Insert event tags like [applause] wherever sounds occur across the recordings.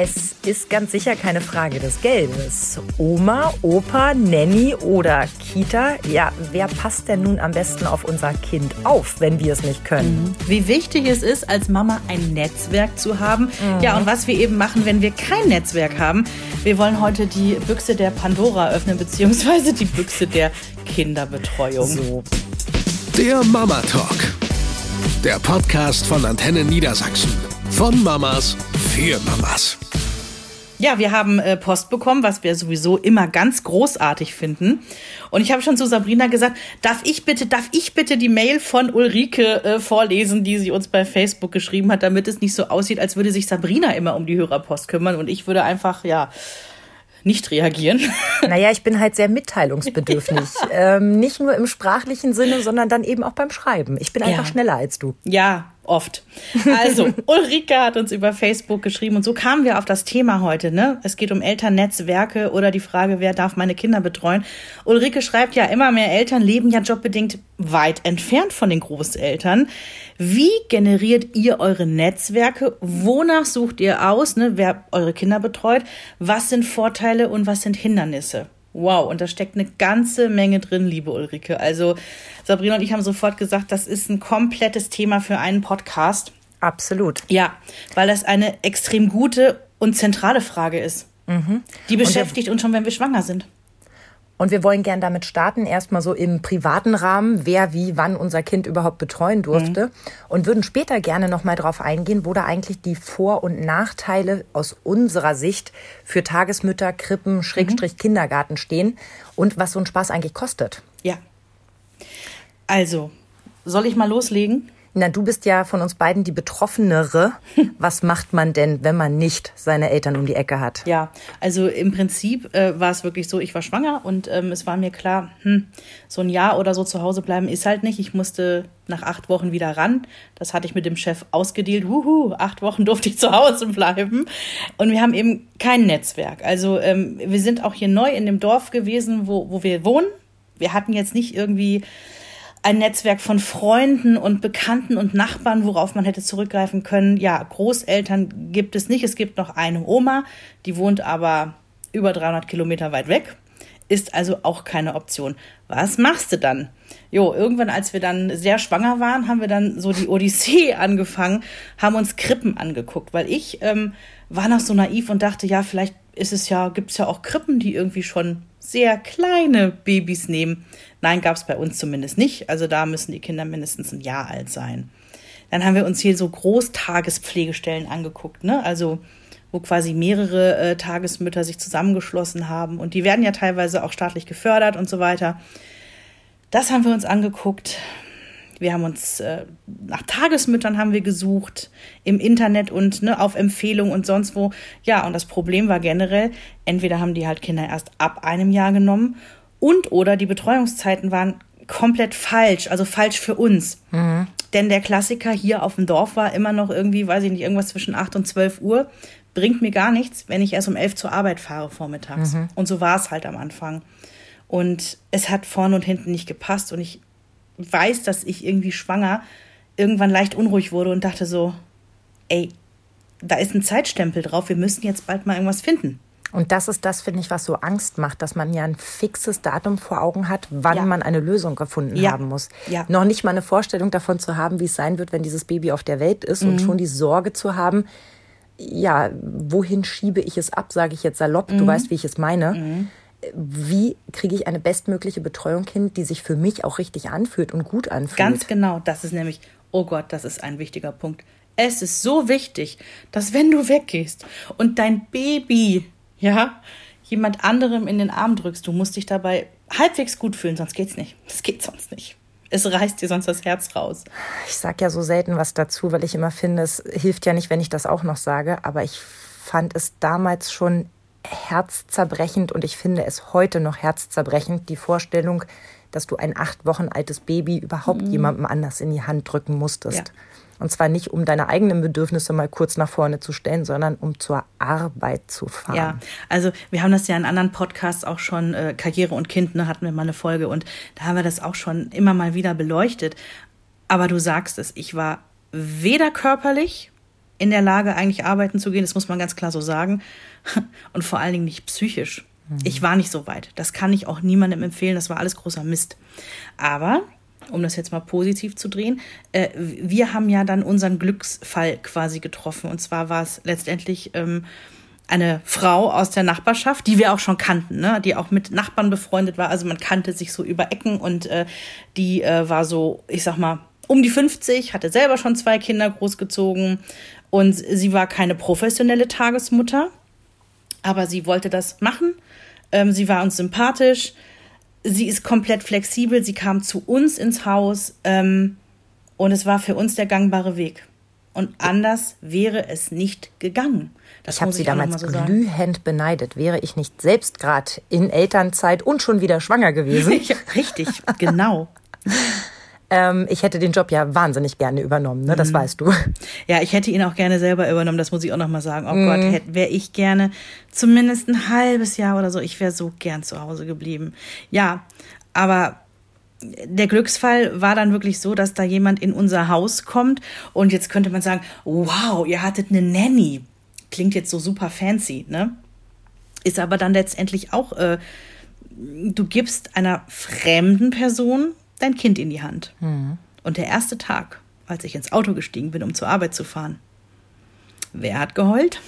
Es ist ganz sicher keine Frage des Geldes. Oma, Opa, Nanny oder Kita, ja, wer passt denn nun am besten auf unser Kind auf, wenn wir es nicht können? Mhm. Wie wichtig es ist, als Mama ein Netzwerk zu haben. Mhm. Ja, und was wir eben machen, wenn wir kein Netzwerk haben. Wir wollen heute die Büchse der Pandora öffnen, beziehungsweise die Büchse der Kinderbetreuung. So. Der Mama Talk. Der Podcast von Antenne Niedersachsen. Von Mamas für Mamas. Ja, wir haben äh, Post bekommen, was wir sowieso immer ganz großartig finden. Und ich habe schon zu Sabrina gesagt, darf ich bitte, darf ich bitte die Mail von Ulrike äh, vorlesen, die sie uns bei Facebook geschrieben hat, damit es nicht so aussieht, als würde sich Sabrina immer um die Hörerpost kümmern und ich würde einfach, ja, nicht reagieren. [laughs] Naja, ich bin halt sehr mitteilungsbedürftig. [laughs] Ähm, nicht nur im sprachlichen Sinne, sondern dann eben auch beim Schreiben. Ich bin einfach ja. schneller als du. Ja, oft. Also, [laughs] Ulrike hat uns über Facebook geschrieben und so kamen wir auf das Thema heute. Ne? Es geht um Elternnetzwerke oder die Frage, wer darf meine Kinder betreuen. Ulrike schreibt ja, immer mehr Eltern leben ja jobbedingt weit entfernt von den Großeltern. Wie generiert ihr eure Netzwerke? Wonach sucht ihr aus, ne, wer eure Kinder betreut? Was sind Vorteile und was sind Hindernisse? Wow, und da steckt eine ganze Menge drin, liebe Ulrike. Also Sabrina und ich haben sofort gesagt, das ist ein komplettes Thema für einen Podcast. Absolut. Ja, weil das eine extrem gute und zentrale Frage ist. Mhm. Die beschäftigt uns schon, wenn wir schwanger sind. Und wir wollen gern damit starten, erstmal so im privaten Rahmen, wer wie wann unser Kind überhaupt betreuen durfte. Mhm. Und würden später gerne nochmal drauf eingehen, wo da eigentlich die Vor- und Nachteile aus unserer Sicht für Tagesmütter, Krippen, Schrägstrich mhm. Kindergarten stehen und was so ein Spaß eigentlich kostet. Ja. Also, soll ich mal loslegen? Na, du bist ja von uns beiden die Betroffenere. [laughs] Was macht man denn, wenn man nicht seine Eltern um die Ecke hat? Ja, also im Prinzip äh, war es wirklich so, ich war schwanger und ähm, es war mir klar, hm, so ein Jahr oder so zu Hause bleiben ist halt nicht. Ich musste nach acht Wochen wieder ran. Das hatte ich mit dem Chef ausgedealt. Wuhu, acht Wochen durfte ich zu Hause bleiben. Und wir haben eben kein Netzwerk. Also ähm, wir sind auch hier neu in dem Dorf gewesen, wo, wo wir wohnen. Wir hatten jetzt nicht irgendwie ein Netzwerk von Freunden und Bekannten und Nachbarn, worauf man hätte zurückgreifen können. Ja, Großeltern gibt es nicht. Es gibt noch eine Oma, die wohnt aber über 300 Kilometer weit weg. Ist also auch keine Option. Was machst du dann? Jo, irgendwann, als wir dann sehr schwanger waren, haben wir dann so die Odyssee [laughs] angefangen, haben uns Krippen angeguckt, weil ich ähm, war noch so naiv und dachte, ja, vielleicht ist es ja, gibt es ja auch Krippen, die irgendwie schon sehr kleine Babys nehmen. Nein, gab es bei uns zumindest nicht. Also da müssen die Kinder mindestens ein Jahr alt sein. Dann haben wir uns hier so Großtagespflegestellen angeguckt, ne? Also wo quasi mehrere äh, Tagesmütter sich zusammengeschlossen haben und die werden ja teilweise auch staatlich gefördert und so weiter. Das haben wir uns angeguckt. Wir haben uns äh, nach Tagesmüttern haben wir gesucht im Internet und ne, auf Empfehlung und sonst wo. Ja, und das Problem war generell, entweder haben die halt Kinder erst ab einem Jahr genommen und oder die Betreuungszeiten waren komplett falsch, also falsch für uns. Mhm. Denn der Klassiker hier auf dem Dorf war immer noch irgendwie, weiß ich nicht, irgendwas zwischen 8 und 12 Uhr. Bringt mir gar nichts, wenn ich erst um 11 zur Arbeit fahre vormittags. Mhm. Und so war es halt am Anfang. Und es hat vorne und hinten nicht gepasst. Und ich weiß, dass ich irgendwie schwanger irgendwann leicht unruhig wurde und dachte so, ey, da ist ein Zeitstempel drauf, wir müssen jetzt bald mal irgendwas finden. Und das ist das, finde ich, was so Angst macht, dass man ja ein fixes Datum vor Augen hat, wann ja. man eine Lösung gefunden ja. haben muss. Ja. Noch nicht mal eine Vorstellung davon zu haben, wie es sein wird, wenn dieses Baby auf der Welt ist mhm. und schon die Sorge zu haben, ja, wohin schiebe ich es ab, sage ich jetzt salopp, mhm. du weißt, wie ich es meine. Mhm wie kriege ich eine bestmögliche Betreuung hin, die sich für mich auch richtig anfühlt und gut anfühlt. Ganz genau, das ist nämlich, oh Gott, das ist ein wichtiger Punkt. Es ist so wichtig, dass wenn du weggehst und dein Baby, ja, jemand anderem in den Arm drückst, du musst dich dabei halbwegs gut fühlen, sonst geht's nicht. Das geht sonst nicht. Es reißt dir sonst das Herz raus. Ich sag ja so selten was dazu, weil ich immer finde, es hilft ja nicht, wenn ich das auch noch sage, aber ich fand es damals schon herzzerbrechend und ich finde es heute noch herzzerbrechend, die Vorstellung, dass du ein acht Wochen altes Baby überhaupt mhm. jemandem anders in die Hand drücken musstest. Ja. Und zwar nicht, um deine eigenen Bedürfnisse mal kurz nach vorne zu stellen, sondern um zur Arbeit zu fahren. Ja, also wir haben das ja in anderen Podcasts auch schon, äh, Karriere und Kind, ne, hatten wir mal eine Folge und da haben wir das auch schon immer mal wieder beleuchtet. Aber du sagst es, ich war weder körperlich in der Lage, eigentlich arbeiten zu gehen, das muss man ganz klar so sagen. [laughs] Und vor allen Dingen nicht psychisch. Ich war nicht so weit. Das kann ich auch niemandem empfehlen. Das war alles großer Mist. Aber, um das jetzt mal positiv zu drehen, äh, wir haben ja dann unseren Glücksfall quasi getroffen. Und zwar war es letztendlich ähm, eine Frau aus der Nachbarschaft, die wir auch schon kannten, ne? die auch mit Nachbarn befreundet war. Also man kannte sich so über Ecken und äh, die äh, war so, ich sag mal, um die 50, hatte selber schon zwei Kinder großgezogen und sie war keine professionelle Tagesmutter, aber sie wollte das machen. Ähm, sie war uns sympathisch. Sie ist komplett flexibel. Sie kam zu uns ins Haus ähm, und es war für uns der gangbare Weg. Und anders wäre es nicht gegangen. Das ich habe sie damals so glühend beneidet. Wäre ich nicht selbst gerade in Elternzeit und schon wieder schwanger gewesen. [laughs] ja, richtig, genau. [laughs] Ähm, ich hätte den Job ja wahnsinnig gerne übernommen, ne? das mhm. weißt du. Ja, ich hätte ihn auch gerne selber übernommen, das muss ich auch nochmal sagen. Oh mhm. Gott, wäre ich gerne zumindest ein halbes Jahr oder so, ich wäre so gern zu Hause geblieben. Ja, aber der Glücksfall war dann wirklich so, dass da jemand in unser Haus kommt und jetzt könnte man sagen, wow, ihr hattet eine Nanny. Klingt jetzt so super fancy, ne? Ist aber dann letztendlich auch, äh, du gibst einer fremden Person dein Kind in die Hand. Mhm. Und der erste Tag, als ich ins Auto gestiegen bin, um zur Arbeit zu fahren, wer hat geheult?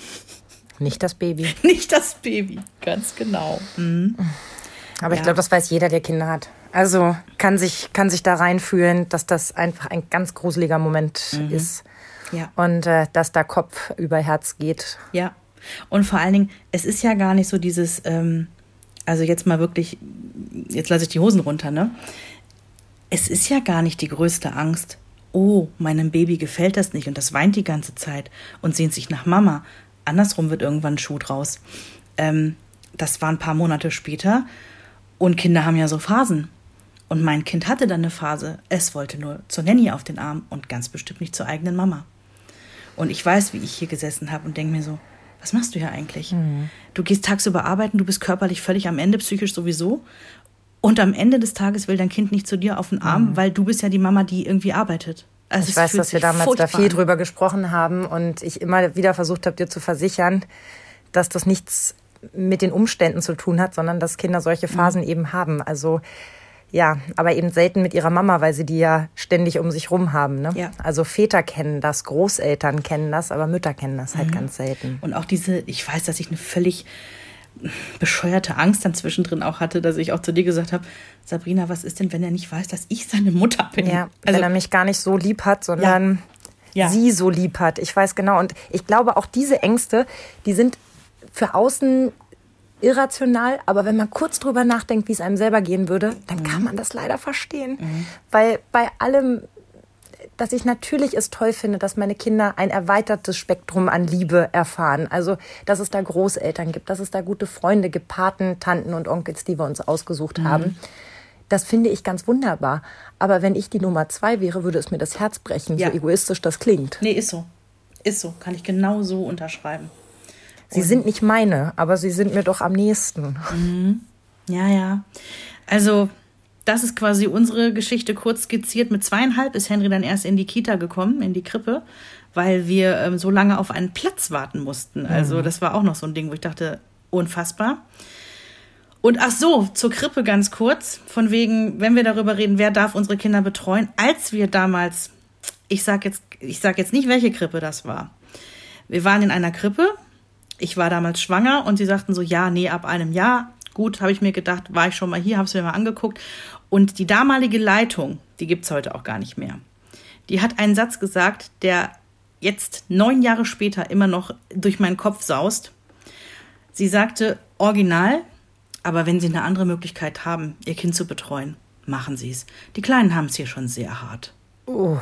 Nicht das Baby. [laughs] Nicht das Baby, ganz genau. Mhm. Aber ich glaube, das weiß jeder, der Kinder hat. Also kann sich, kann sich da reinfühlen, dass das einfach ein ganz gruseliger Moment mhm. ist. Ja. Und äh, dass da Kopf über Herz geht. Ja. Und vor allen Dingen, es ist ja gar nicht so dieses, ähm, also jetzt mal wirklich, jetzt lasse ich die Hosen runter, ne? Es ist ja gar nicht die größte Angst. Oh, meinem Baby gefällt das nicht und das weint die ganze Zeit und sehnt sich nach Mama. Andersrum wird irgendwann ein Schuh draus. Ähm, das war ein paar Monate später und Kinder haben ja so Phasen. Und mein Kind hatte dann eine Phase. Es wollte nur zur Nanny auf den Arm und ganz bestimmt nicht zur eigenen Mama. Und ich weiß, wie ich hier gesessen habe und denke mir so, was machst du hier eigentlich? Mhm. Du gehst tagsüber arbeiten, du bist körperlich völlig am Ende, psychisch sowieso. Und am Ende des Tages will dein Kind nicht zu dir auf den Arm, mhm. weil du bist ja die Mama, die irgendwie arbeitet. Also ich weiß, dass wir damals da viel drüber gesprochen haben und ich immer wieder versucht habe, dir zu versichern, dass das nichts mit den Umständen zu tun hat, sondern dass Kinder solche mhm. Phasen mhm. eben haben. Also ja, aber eben selten mit ihrer Mama, weil sie die ja ständig um sich rum haben. Ne? Ja. Also Väter kennen das, Großeltern kennen das, aber Mütter kennen das halt mhm. ganz selten. Und auch diese, ich weiß, dass ich eine völlig bescheuerte Angst dann zwischendrin auch hatte, dass ich auch zu dir gesagt habe, Sabrina, was ist denn, wenn er nicht weiß, dass ich seine Mutter bin? Ja, also, wenn er mich gar nicht so lieb hat, sondern ja. Ja. sie so lieb hat. Ich weiß genau. Und ich glaube, auch diese Ängste, die sind für außen irrational, aber wenn man kurz drüber nachdenkt, wie es einem selber gehen würde, dann mhm. kann man das leider verstehen. Mhm. Weil bei allem dass ich natürlich es toll finde, dass meine Kinder ein erweitertes Spektrum an Liebe erfahren. Also, dass es da Großeltern gibt, dass es da gute Freunde gibt, Paten, Tanten und Onkels, die wir uns ausgesucht mhm. haben. Das finde ich ganz wunderbar. Aber wenn ich die Nummer zwei wäre, würde es mir das Herz brechen, ja. so egoistisch das klingt. Nee, ist so. Ist so. Kann ich genau so unterschreiben. Sie und sind nicht meine, aber sie sind mir doch am nächsten. Mhm. Ja, ja. Also, das ist quasi unsere Geschichte kurz skizziert. Mit zweieinhalb ist Henry dann erst in die Kita gekommen, in die Krippe, weil wir ähm, so lange auf einen Platz warten mussten. Also mhm. das war auch noch so ein Ding, wo ich dachte, unfassbar. Und ach so, zur Krippe ganz kurz, von wegen, wenn wir darüber reden, wer darf unsere Kinder betreuen, als wir damals, ich sag jetzt, ich sag jetzt nicht, welche Krippe das war. Wir waren in einer Krippe, ich war damals schwanger und sie sagten so, ja, nee, ab einem Jahr. Gut, habe ich mir gedacht, war ich schon mal hier, habe es mir mal angeguckt. Und die damalige Leitung, die gibt es heute auch gar nicht mehr. Die hat einen Satz gesagt, der jetzt neun Jahre später immer noch durch meinen Kopf saust. Sie sagte, original, aber wenn Sie eine andere Möglichkeit haben, Ihr Kind zu betreuen, machen Sie es. Die Kleinen haben es hier schon sehr hart. Oh.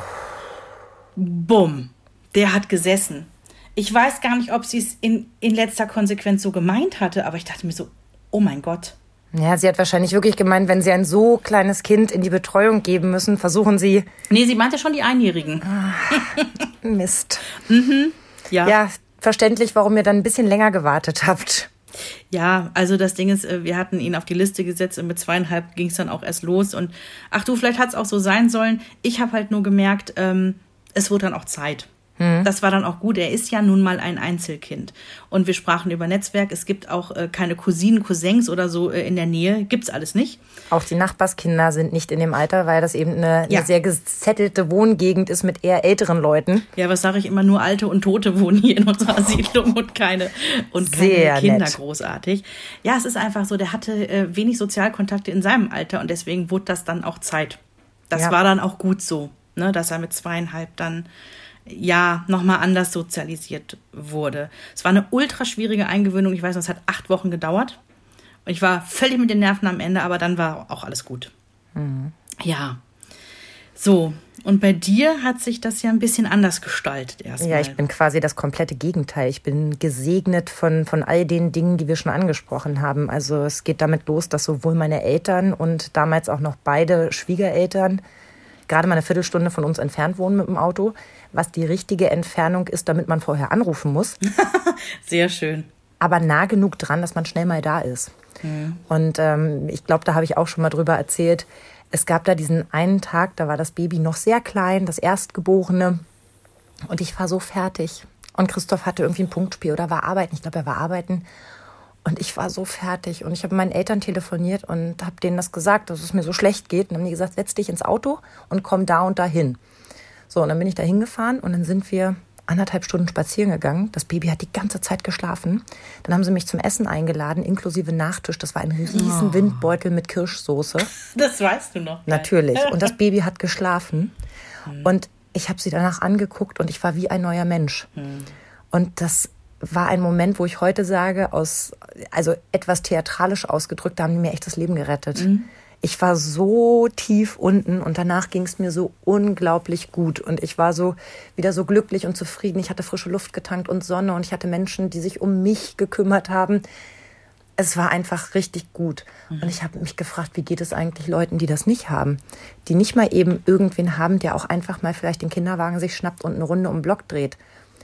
Bumm. Der hat gesessen. Ich weiß gar nicht, ob sie es in, in letzter Konsequenz so gemeint hatte, aber ich dachte mir so, oh mein Gott, ja, sie hat wahrscheinlich wirklich gemeint, wenn sie ein so kleines Kind in die Betreuung geben müssen, versuchen sie. Nee, sie meinte schon die Einjährigen. Ah, Mist. mhm. Ja. Ja, verständlich, warum ihr dann ein bisschen länger gewartet habt. Ja, also das Ding ist, äh, wir hatten ihn auf die Liste gesetzt und mit zweieinhalb ging es dann auch erst los. Und ach du, vielleicht hat es auch so sein sollen. Ich habe halt nur gemerkt, ähm, es wurde dann auch Zeit. Hm. Das war dann auch gut. Er ist ja nun mal ein Einzelkind. Und wir sprachen über Netzwerk. Es gibt auch äh, keine Cousinen, Cousins oder so äh, in der Nähe. Gibt's alles nicht. Auch die Nachbarskinder sind nicht in dem Alter, weil das eben eine, ja. eine sehr gezettelte Wohngegend ist mit eher älteren Leuten. Ja, was sage ich immer? Nur Alte und Tote wohnen hier in unserer [laughs] Siedlung und keine, und keine sehr Kinder nett. großartig. Ja, es ist einfach so, der hatte äh, wenig Sozialkontakte in seinem Alter und deswegen wurde das dann auch Zeit. Das ja. war dann auch gut so, ne, dass er mit zweieinhalb dann ja nochmal anders sozialisiert wurde. Es war eine ultra schwierige Eingewöhnung. Ich weiß noch, es hat acht Wochen gedauert. Und ich war völlig mit den Nerven am Ende, aber dann war auch alles gut. Mhm. Ja. So, und bei dir hat sich das ja ein bisschen anders gestaltet erstmal. Ja, ich bin quasi das komplette Gegenteil. Ich bin gesegnet von, von all den Dingen, die wir schon angesprochen haben. Also es geht damit los, dass sowohl meine Eltern und damals auch noch beide Schwiegereltern gerade mal eine Viertelstunde von uns entfernt wohnen mit dem Auto, was die richtige Entfernung ist, damit man vorher anrufen muss. [laughs] Sehr schön. Aber nah genug dran, dass man schnell mal da ist. Mhm. Und ähm, ich glaube, da habe ich auch schon mal drüber erzählt. Es gab da diesen einen Tag, da war das Baby noch sehr klein, das Erstgeborene. Und ich war so fertig. Und Christoph hatte irgendwie ein Punktspiel oder war arbeiten. Ich glaube, er war arbeiten. Und ich war so fertig. Und ich habe meinen Eltern telefoniert und habe denen das gesagt, dass es mir so schlecht geht. Und haben die gesagt, setz dich ins Auto und komm da und dahin. So, und dann bin ich da hingefahren und dann sind wir anderthalb Stunden spazieren gegangen. Das Baby hat die ganze Zeit geschlafen. Dann haben sie mich zum Essen eingeladen, inklusive Nachtisch. Das war ein riesen oh. Windbeutel mit Kirschsoße. [laughs] Das weißt du noch. Natürlich. Und das [laughs] Baby hat geschlafen. Hm. Und ich habe sie danach angeguckt und ich war wie ein neuer Mensch. Hm. Und das war ein Moment, wo ich heute sage, aus, also etwas theatralisch ausgedrückt, da haben die mir echt das Leben gerettet. Mhm. Ich war so tief unten und danach ging es mir so unglaublich gut und ich war so wieder so glücklich und zufrieden. Ich hatte frische Luft getankt und Sonne und ich hatte Menschen, die sich um mich gekümmert haben. Es war einfach richtig gut. Mhm. Und ich habe mich gefragt, wie geht es eigentlich Leuten, die das nicht haben? Die nicht mal eben irgendwen haben, der auch einfach mal vielleicht den Kinderwagen sich schnappt und eine Runde um den Block dreht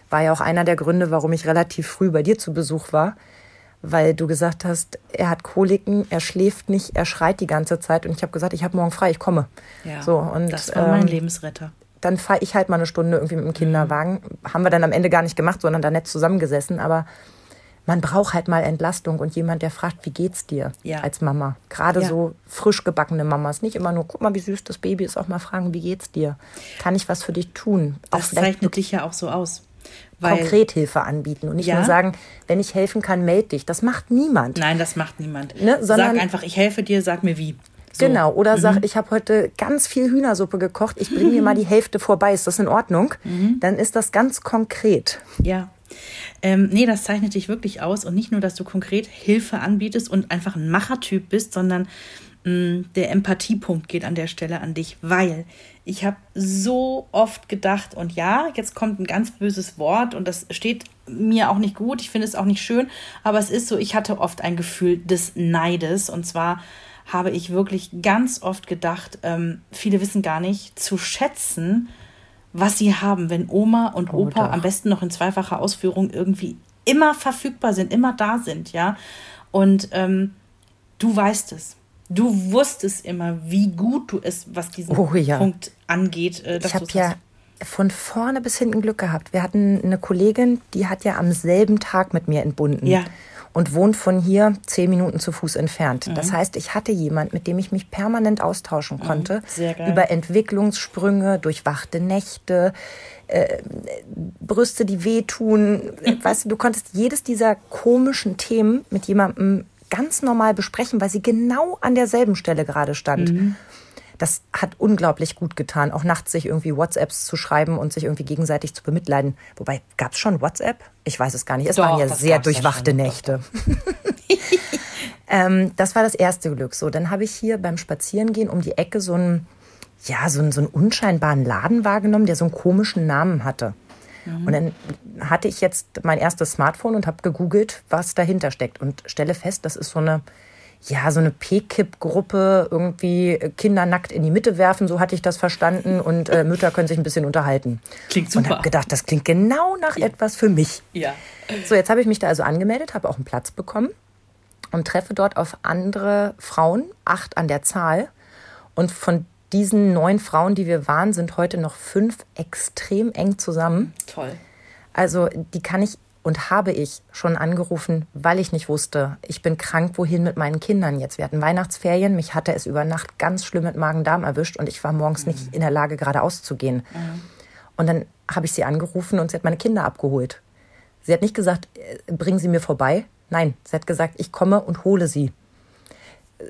war ja auch einer der Gründe, warum ich relativ früh bei dir zu Besuch war, weil du gesagt hast, er hat Koliken, er schläft nicht, er schreit die ganze Zeit und ich habe gesagt, ich habe morgen frei, ich komme. Ja, so, und, das war mein ähm, Lebensretter. Dann fahre ich halt mal eine Stunde irgendwie mit dem Kinderwagen. Mhm. Haben wir dann am Ende gar nicht gemacht, sondern da nett zusammengesessen, aber man braucht halt mal Entlastung und jemand, der fragt, wie geht's dir ja. als Mama? Gerade ja. so frisch gebackene Mamas. Nicht immer nur, guck mal, wie süß das Baby ist, auch mal fragen, wie geht's dir? Kann ich was für dich tun? Das zeichnet dich ja auch so aus. Weil, konkret Hilfe anbieten und nicht ja? nur sagen, wenn ich helfen kann, melde dich. Das macht niemand. Nein, das macht niemand. Ne? Sondern, sag einfach, ich helfe dir, sag mir wie. So. Genau, oder mhm. sag, ich habe heute ganz viel Hühnersuppe gekocht, ich bringe dir mal die Hälfte vorbei, ist das in Ordnung? Mhm. Dann ist das ganz konkret. Ja. Ähm, nee, das zeichnet dich wirklich aus und nicht nur, dass du konkret Hilfe anbietest und einfach ein Machertyp bist, sondern der Empathiepunkt geht an der Stelle an dich, weil ich habe so oft gedacht, und ja, jetzt kommt ein ganz böses Wort und das steht mir auch nicht gut, ich finde es auch nicht schön, aber es ist so, ich hatte oft ein Gefühl des Neides und zwar habe ich wirklich ganz oft gedacht, ähm, viele wissen gar nicht zu schätzen, was sie haben, wenn Oma und oh, Opa doch. am besten noch in zweifacher Ausführung irgendwie immer verfügbar sind, immer da sind, ja. Und ähm, du weißt es. Du wusstest immer, wie gut du es, was diesen oh, ja. Punkt angeht. Äh, ich habe ja von vorne bis hinten Glück gehabt. Wir hatten eine Kollegin, die hat ja am selben Tag mit mir entbunden. Ja. Und wohnt von hier zehn Minuten zu Fuß entfernt. Mhm. Das heißt, ich hatte jemand, mit dem ich mich permanent austauschen mhm. konnte. Mhm. Über Entwicklungssprünge, durchwachte Nächte, äh, Brüste, die wehtun. [laughs] weißt du, du konntest jedes dieser komischen Themen mit jemandem ganz normal besprechen, weil sie genau an derselben Stelle gerade stand. Mhm. Das hat unglaublich gut getan, auch nachts sich irgendwie WhatsApps zu schreiben und sich irgendwie gegenseitig zu bemitleiden. Wobei, gab es schon WhatsApp? Ich weiß es gar nicht. Es Doch, waren ja sehr durchwachte Nächte. [laughs] ähm, das war das erste Glück. So, dann habe ich hier beim Spazierengehen um die Ecke so einen, ja, so einen, so einen unscheinbaren Laden wahrgenommen, der so einen komischen Namen hatte. Mhm. Und dann hatte ich jetzt mein erstes Smartphone und habe gegoogelt, was dahinter steckt und stelle fest, das ist so eine ja, so eine P-Kip-Gruppe, irgendwie Kinder nackt in die Mitte werfen, so hatte ich das verstanden. Und äh, Mütter können sich ein bisschen unterhalten. Klingt super. Und habe gedacht, das klingt genau nach ja. etwas für mich. Ja. So, jetzt habe ich mich da also angemeldet, habe auch einen Platz bekommen und treffe dort auf andere Frauen, acht an der Zahl. Und von diesen neun Frauen, die wir waren, sind heute noch fünf extrem eng zusammen. Toll. Also die kann ich und habe ich schon angerufen, weil ich nicht wusste, ich bin krank, wohin mit meinen Kindern jetzt. Wir hatten Weihnachtsferien, mich hatte es über Nacht ganz schlimm mit Magen-Darm erwischt und ich war morgens mhm. nicht in der Lage, geradeaus zu gehen. Mhm. Und dann habe ich sie angerufen und sie hat meine Kinder abgeholt. Sie hat nicht gesagt, äh, bringen Sie mir vorbei. Nein, sie hat gesagt, ich komme und hole sie.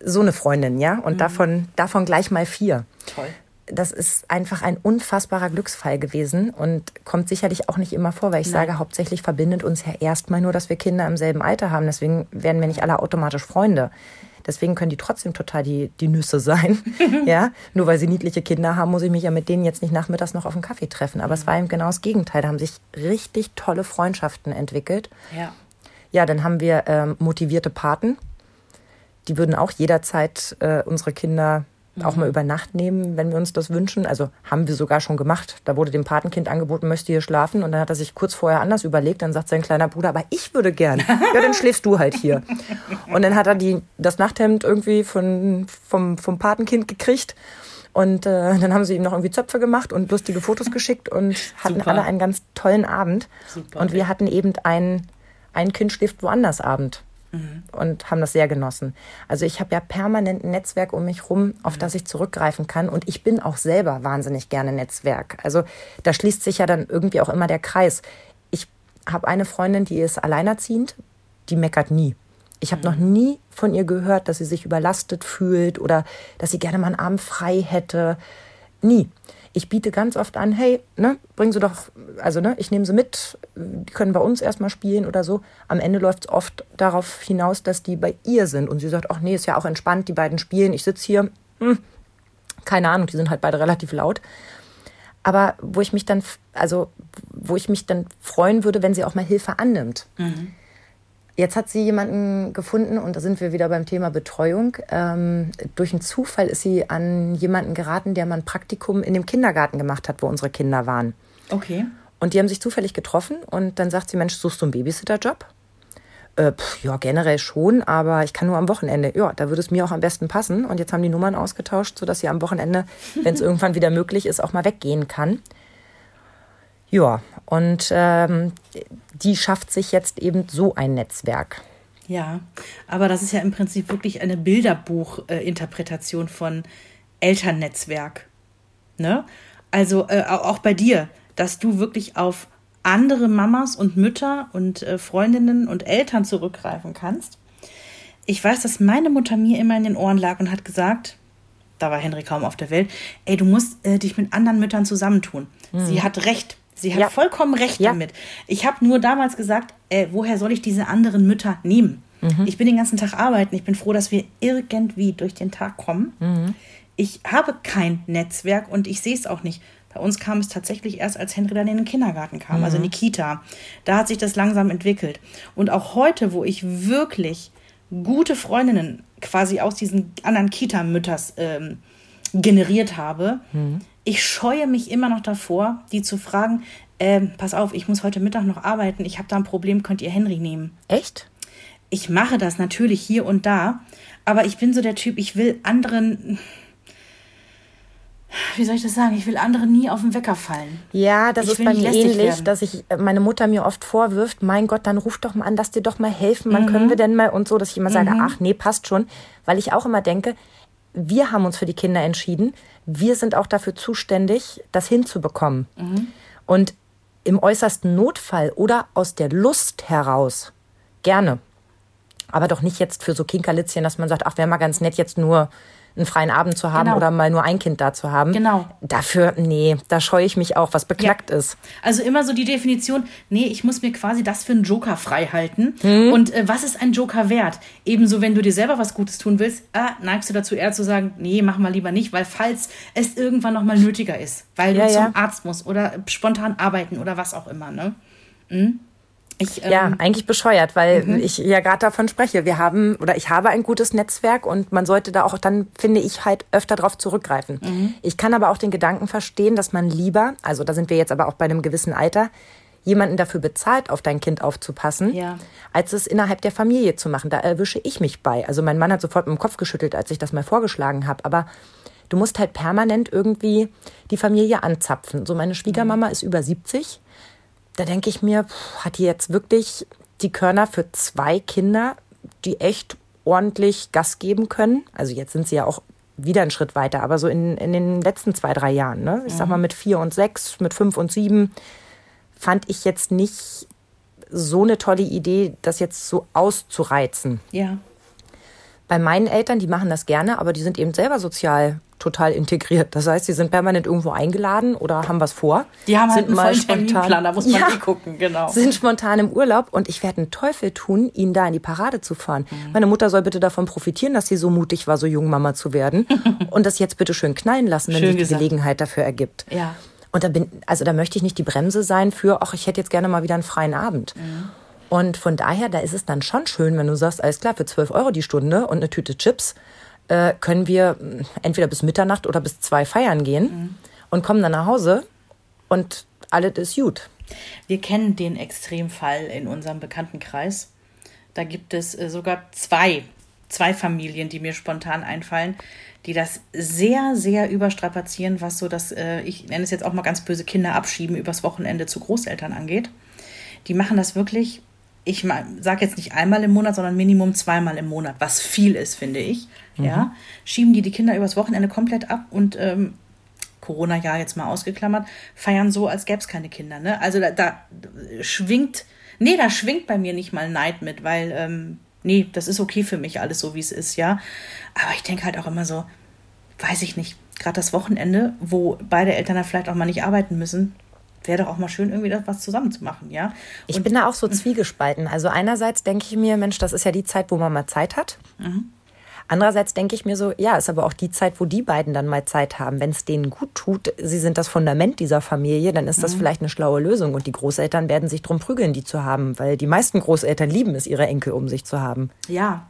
So eine Freundin, ja. Und mhm. davon, davon gleich mal vier. Toll das ist einfach ein unfassbarer Glücksfall gewesen und kommt sicherlich auch nicht immer vor, weil ich Nein. sage, hauptsächlich verbindet uns ja erstmal nur, dass wir Kinder im selben Alter haben. Deswegen werden wir nicht alle automatisch Freunde. Deswegen können die trotzdem total die, die Nüsse sein. [laughs] ja, nur weil sie niedliche Kinder haben, muss ich mich ja mit denen jetzt nicht nachmittags noch auf einen Kaffee treffen. Aber mhm. es war eben genau das Gegenteil. Da haben sich richtig tolle Freundschaften entwickelt. Ja. Ja, dann haben wir ähm, motivierte Paten. Die würden auch jederzeit äh, unsere Kinder auch mal über Nacht nehmen, wenn wir uns das wünschen. Also haben wir sogar schon gemacht. Da wurde dem Patenkind angeboten, möchte hier schlafen. Und dann hat er sich kurz vorher anders überlegt. Dann sagt sein kleiner Bruder, aber ich würde gern. Ja, dann schläfst du halt hier. [laughs] Und dann hat er die, das Nachthemd irgendwie von, vom, vom Patenkind gekriegt. Und äh, dann haben sie ihm noch irgendwie Zöpfe gemacht und lustige Fotos geschickt und [laughs] hatten Super. alle einen ganz tollen Abend. Super, und wir hatten eben ein, ein Kind schläft woanders Abend mhm. und haben das sehr genossen. Also ich habe ja permanent ein Netzwerk um mich rum, auf mhm. das ich zurückgreifen kann. Und ich bin auch selber wahnsinnig gerne Netzwerk. Also da schließt sich ja dann irgendwie auch immer der Kreis. Ich habe eine Freundin, die ist alleinerziehend, die meckert nie. Ich habe mhm. noch nie von ihr gehört, dass sie sich überlastet fühlt oder dass sie gerne mal einen Abend frei hätte. Nie ich biete ganz oft an, hey, ne, bring sie doch, also ne, ich nehme sie mit, die können bei uns erstmal spielen oder so. Am Ende läuft es oft darauf hinaus, dass die bei ihr sind und sie sagt, ach nee, ist ja auch entspannt, die beiden spielen, ich sitze hier, hm, keine Ahnung, die sind halt beide relativ laut. Aber wo ich mich dann, also wo ich mich dann freuen würde, wenn sie auch mal Hilfe annimmt. Mhm. Jetzt hat sie jemanden gefunden und da sind wir wieder beim Thema Betreuung. Ähm, durch einen Zufall ist sie an jemanden geraten, der mal ein Praktikum in dem Kindergarten gemacht hat, wo unsere Kinder waren. Okay. Und die haben sich zufällig getroffen und dann sagt sie, Mensch, suchst du einen Babysitterjob? Äh, pff, ja, generell schon, aber ich kann nur am Wochenende. Ja, da würde es mir auch am besten passen. Und jetzt haben die Nummern ausgetauscht, sodass sie am Wochenende, wenn es [laughs] irgendwann wieder möglich ist, auch mal weggehen kann. Ja, und ähm, die schafft sich jetzt eben so ein Netzwerk. Ja, aber das ist ja im Prinzip wirklich eine Bilderbuchinterpretation von Elternnetzwerk. Ne? Also äh, auch bei dir, dass du wirklich auf andere Mamas und Mütter und äh, Freundinnen und Eltern zurückgreifen kannst. Ich weiß, dass meine Mutter mir immer in den Ohren lag und hat gesagt, da war Henry kaum auf der Welt, ey, du musst äh, dich mit anderen Müttern zusammentun. Mhm. Sie hat recht. Sie hat ja. vollkommen recht ja. damit. Ich habe nur damals gesagt, äh, woher soll ich diese anderen Mütter nehmen? Mhm. Ich bin den ganzen Tag arbeiten. Ich bin froh, dass wir irgendwie durch den Tag kommen. Mhm. Ich habe kein Netzwerk und ich sehe es auch nicht. Bei uns kam es tatsächlich erst, als Henry dann in den Kindergarten kam, mhm. also in die Kita. Da hat sich das langsam entwickelt. Und auch heute, wo ich wirklich gute Freundinnen quasi aus diesen anderen Kita-Mütters ähm, generiert habe, mhm ich scheue mich immer noch davor, die zu fragen, äh, pass auf, ich muss heute Mittag noch arbeiten, ich habe da ein Problem, könnt ihr Henry nehmen? Echt? Ich mache das natürlich hier und da, aber ich bin so der Typ, ich will anderen, wie soll ich das sagen? Ich will anderen nie auf den Wecker fallen. Ja, das ich ist bei mir ähnlich, werden. dass ich äh, meine Mutter mir oft vorwirft, mein Gott, dann ruf doch mal an, lass dir doch mal helfen, wann mhm. können wir denn mal und so, dass ich immer mhm. sage, ach nee, passt schon, weil ich auch immer denke, wir haben uns für die Kinder entschieden. Wir sind auch dafür zuständig, das hinzubekommen. Mhm. Und im äußersten Notfall oder aus der Lust heraus gerne. Aber doch nicht jetzt für so Kinkerlitzchen, dass man sagt, ach, wäre mal ganz nett, jetzt nur einen freien Abend zu haben genau. oder mal nur ein Kind da zu haben. Genau. Dafür, nee, da scheue ich mich auch, was beknackt ja. ist. Also immer so die Definition, nee, ich muss mir quasi das für einen Joker frei halten. Mhm. Und äh, was ist ein Joker wert? Ebenso, wenn du dir selber was Gutes tun willst, ah, neigst du dazu eher zu sagen, nee, mach mal lieber nicht, weil falls es irgendwann nochmal nötiger ist, weil ja, du zum ja. Arzt musst oder spontan arbeiten oder was auch immer, ne? Mhm. Ich, ähm, ja, eigentlich bescheuert, weil mhm. ich ja gerade davon spreche. Wir haben oder ich habe ein gutes Netzwerk und man sollte da auch dann, finde ich, halt öfter drauf zurückgreifen. Mhm. Ich kann aber auch den Gedanken verstehen, dass man lieber, also da sind wir jetzt aber auch bei einem gewissen Alter, jemanden dafür bezahlt, auf dein Kind aufzupassen, ja. als es innerhalb der Familie zu machen. Da erwische ich mich bei. Also mein Mann hat sofort mit dem Kopf geschüttelt, als ich das mal vorgeschlagen habe. Aber du musst halt permanent irgendwie die Familie anzapfen. So meine Schwiegermama mhm. ist über 70. Da denke ich mir, hat die jetzt wirklich die Körner für zwei Kinder, die echt ordentlich Gas geben können? Also jetzt sind sie ja auch wieder einen Schritt weiter, aber so in, in den letzten zwei, drei Jahren, ne? ich sag mal mit vier und sechs, mit fünf und sieben, fand ich jetzt nicht so eine tolle Idee, das jetzt so auszureizen. Ja. Bei meinen Eltern, die machen das gerne, aber die sind eben selber sozial total integriert. Das heißt, sie sind permanent irgendwo eingeladen oder haben was vor. Die haben halt sind halt einen vollen Terminplan, da muss man ja, eh gucken, genau. Sind spontan im Urlaub und ich werde einen Teufel tun, ihnen da in die Parade zu fahren. Mhm. Meine Mutter soll bitte davon profitieren, dass sie so mutig war, so jung Mama zu werden [laughs] und das jetzt bitte schön knallen lassen, wenn schön sich die. Gelegenheit dafür ergibt. Ja. Und da bin, also da möchte ich nicht die Bremse sein für, ach, ich hätte jetzt gerne mal wieder einen freien Abend. Mhm. Und von daher, da ist es dann schon schön, wenn du sagst, alles klar, für 12 Euro die Stunde und eine Tüte Chips äh, können wir entweder bis Mitternacht oder bis zwei feiern gehen mhm. und kommen dann nach Hause und alles ist gut. Wir kennen den Extremfall in unserem Bekanntenkreis. Da gibt es äh, sogar zwei, zwei Familien, die mir spontan einfallen, die das sehr, sehr überstrapazieren, was so das, äh, ich nenne es jetzt auch mal ganz böse, Kinder abschieben übers Wochenende zu Großeltern angeht. Die machen das wirklich ich sage jetzt nicht einmal im Monat, sondern Minimum zweimal im Monat, was viel ist, finde ich. Mhm. Ja, schieben die die Kinder übers Wochenende komplett ab und ähm, Corona-Jahr jetzt mal ausgeklammert, feiern so, als gäbe es keine Kinder. Ne? Also da, da, schwingt, nee, da schwingt bei mir nicht mal Neid mit, weil, ähm, nee, das ist okay für mich, alles so, wie es ist, ja. Aber ich denke halt auch immer so, weiß ich nicht, gerade das Wochenende, wo beide Eltern da vielleicht auch mal nicht arbeiten müssen, wäre doch auch mal schön, irgendwie das was zusammen zu machen, ja. Und ich bin da auch so zwiegespalten. Also einerseits denke ich mir, Mensch, das ist ja die Zeit, wo man mal Zeit hat. Mhm. Andererseits denke ich mir so, ja, ist aber auch die Zeit, wo die beiden dann mal Zeit haben. Wenn es denen gut tut, sie sind das Fundament dieser Familie, dann ist das mhm. vielleicht eine schlaue Lösung. Und die Großeltern werden sich drum prügeln, die zu haben, weil die meisten Großeltern lieben es, ihre Enkel um sich zu haben. Ja,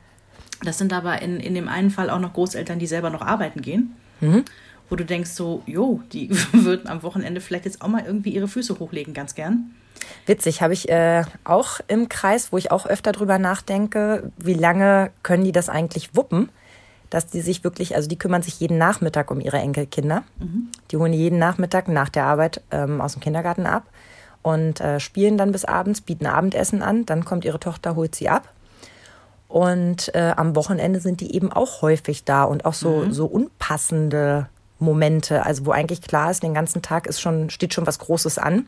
das sind aber in, in dem einen Fall auch noch Großeltern, die selber noch arbeiten gehen. Mhm wo du denkst so, jo, die [laughs] würden am Wochenende vielleicht jetzt auch mal irgendwie ihre Füße hochlegen, ganz gern. Witzig, habe ich äh, auch im Kreis, wo ich auch öfter drüber nachdenke, wie lange können die das eigentlich wuppen? Dass die sich wirklich, also die kümmern sich jeden Nachmittag um ihre Enkelkinder. Mhm. Die holen jeden Nachmittag nach der Arbeit ähm, aus dem Kindergarten ab und äh, spielen dann bis abends, bieten Abendessen an. Dann kommt ihre Tochter, holt sie ab. Und äh, am Wochenende sind die eben auch häufig da und auch so, mhm. so unpassende Momente, also wo eigentlich klar ist, den ganzen Tag ist schon, steht schon was Großes an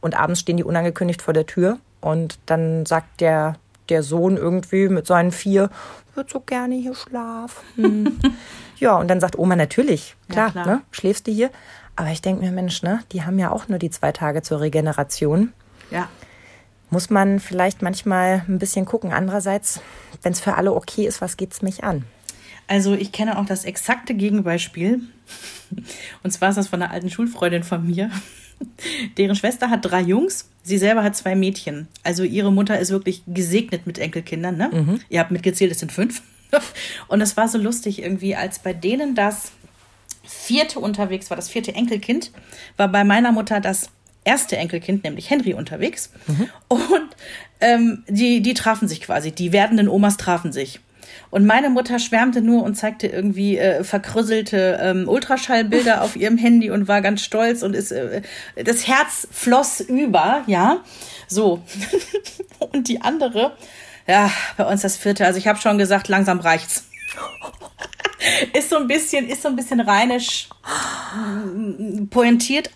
und abends stehen die unangekündigt vor der Tür und dann sagt der, der Sohn irgendwie mit seinen vier, würde so gerne hier schlafen. [laughs] ja, und dann sagt Oma natürlich, klar, ja, klar. Ne, schläfst du hier? Aber ich denke mir, Mensch, ne, die haben ja auch nur die zwei Tage zur Regeneration. Ja. Muss man vielleicht manchmal ein bisschen gucken. Andererseits, wenn es für alle okay ist, was geht es mich an? Also ich kenne auch das exakte Gegenbeispiel. Und zwar ist das von einer alten Schulfreundin von mir. Deren Schwester hat drei Jungs, sie selber hat zwei Mädchen. Also ihre Mutter ist wirklich gesegnet mit Enkelkindern. Ne? Mhm. Ihr habt mitgezählt, es sind fünf. Und es war so lustig irgendwie, als bei denen das vierte unterwegs war, das vierte Enkelkind, war bei meiner Mutter das erste Enkelkind, nämlich Henry, unterwegs. Mhm. Und ähm, die, die trafen sich quasi, die werdenden Omas trafen sich. Und meine Mutter schwärmte nur und zeigte irgendwie äh, verkrüsselte ähm, Ultraschallbilder [laughs] auf ihrem Handy und war ganz stolz und ist äh, das Herz floss über, ja. So. [laughs] und die andere, ja, bei uns das vierte, also ich habe schon gesagt, langsam reicht's. [laughs] ist so ein bisschen, ist so ein bisschen rheinisch pointiert,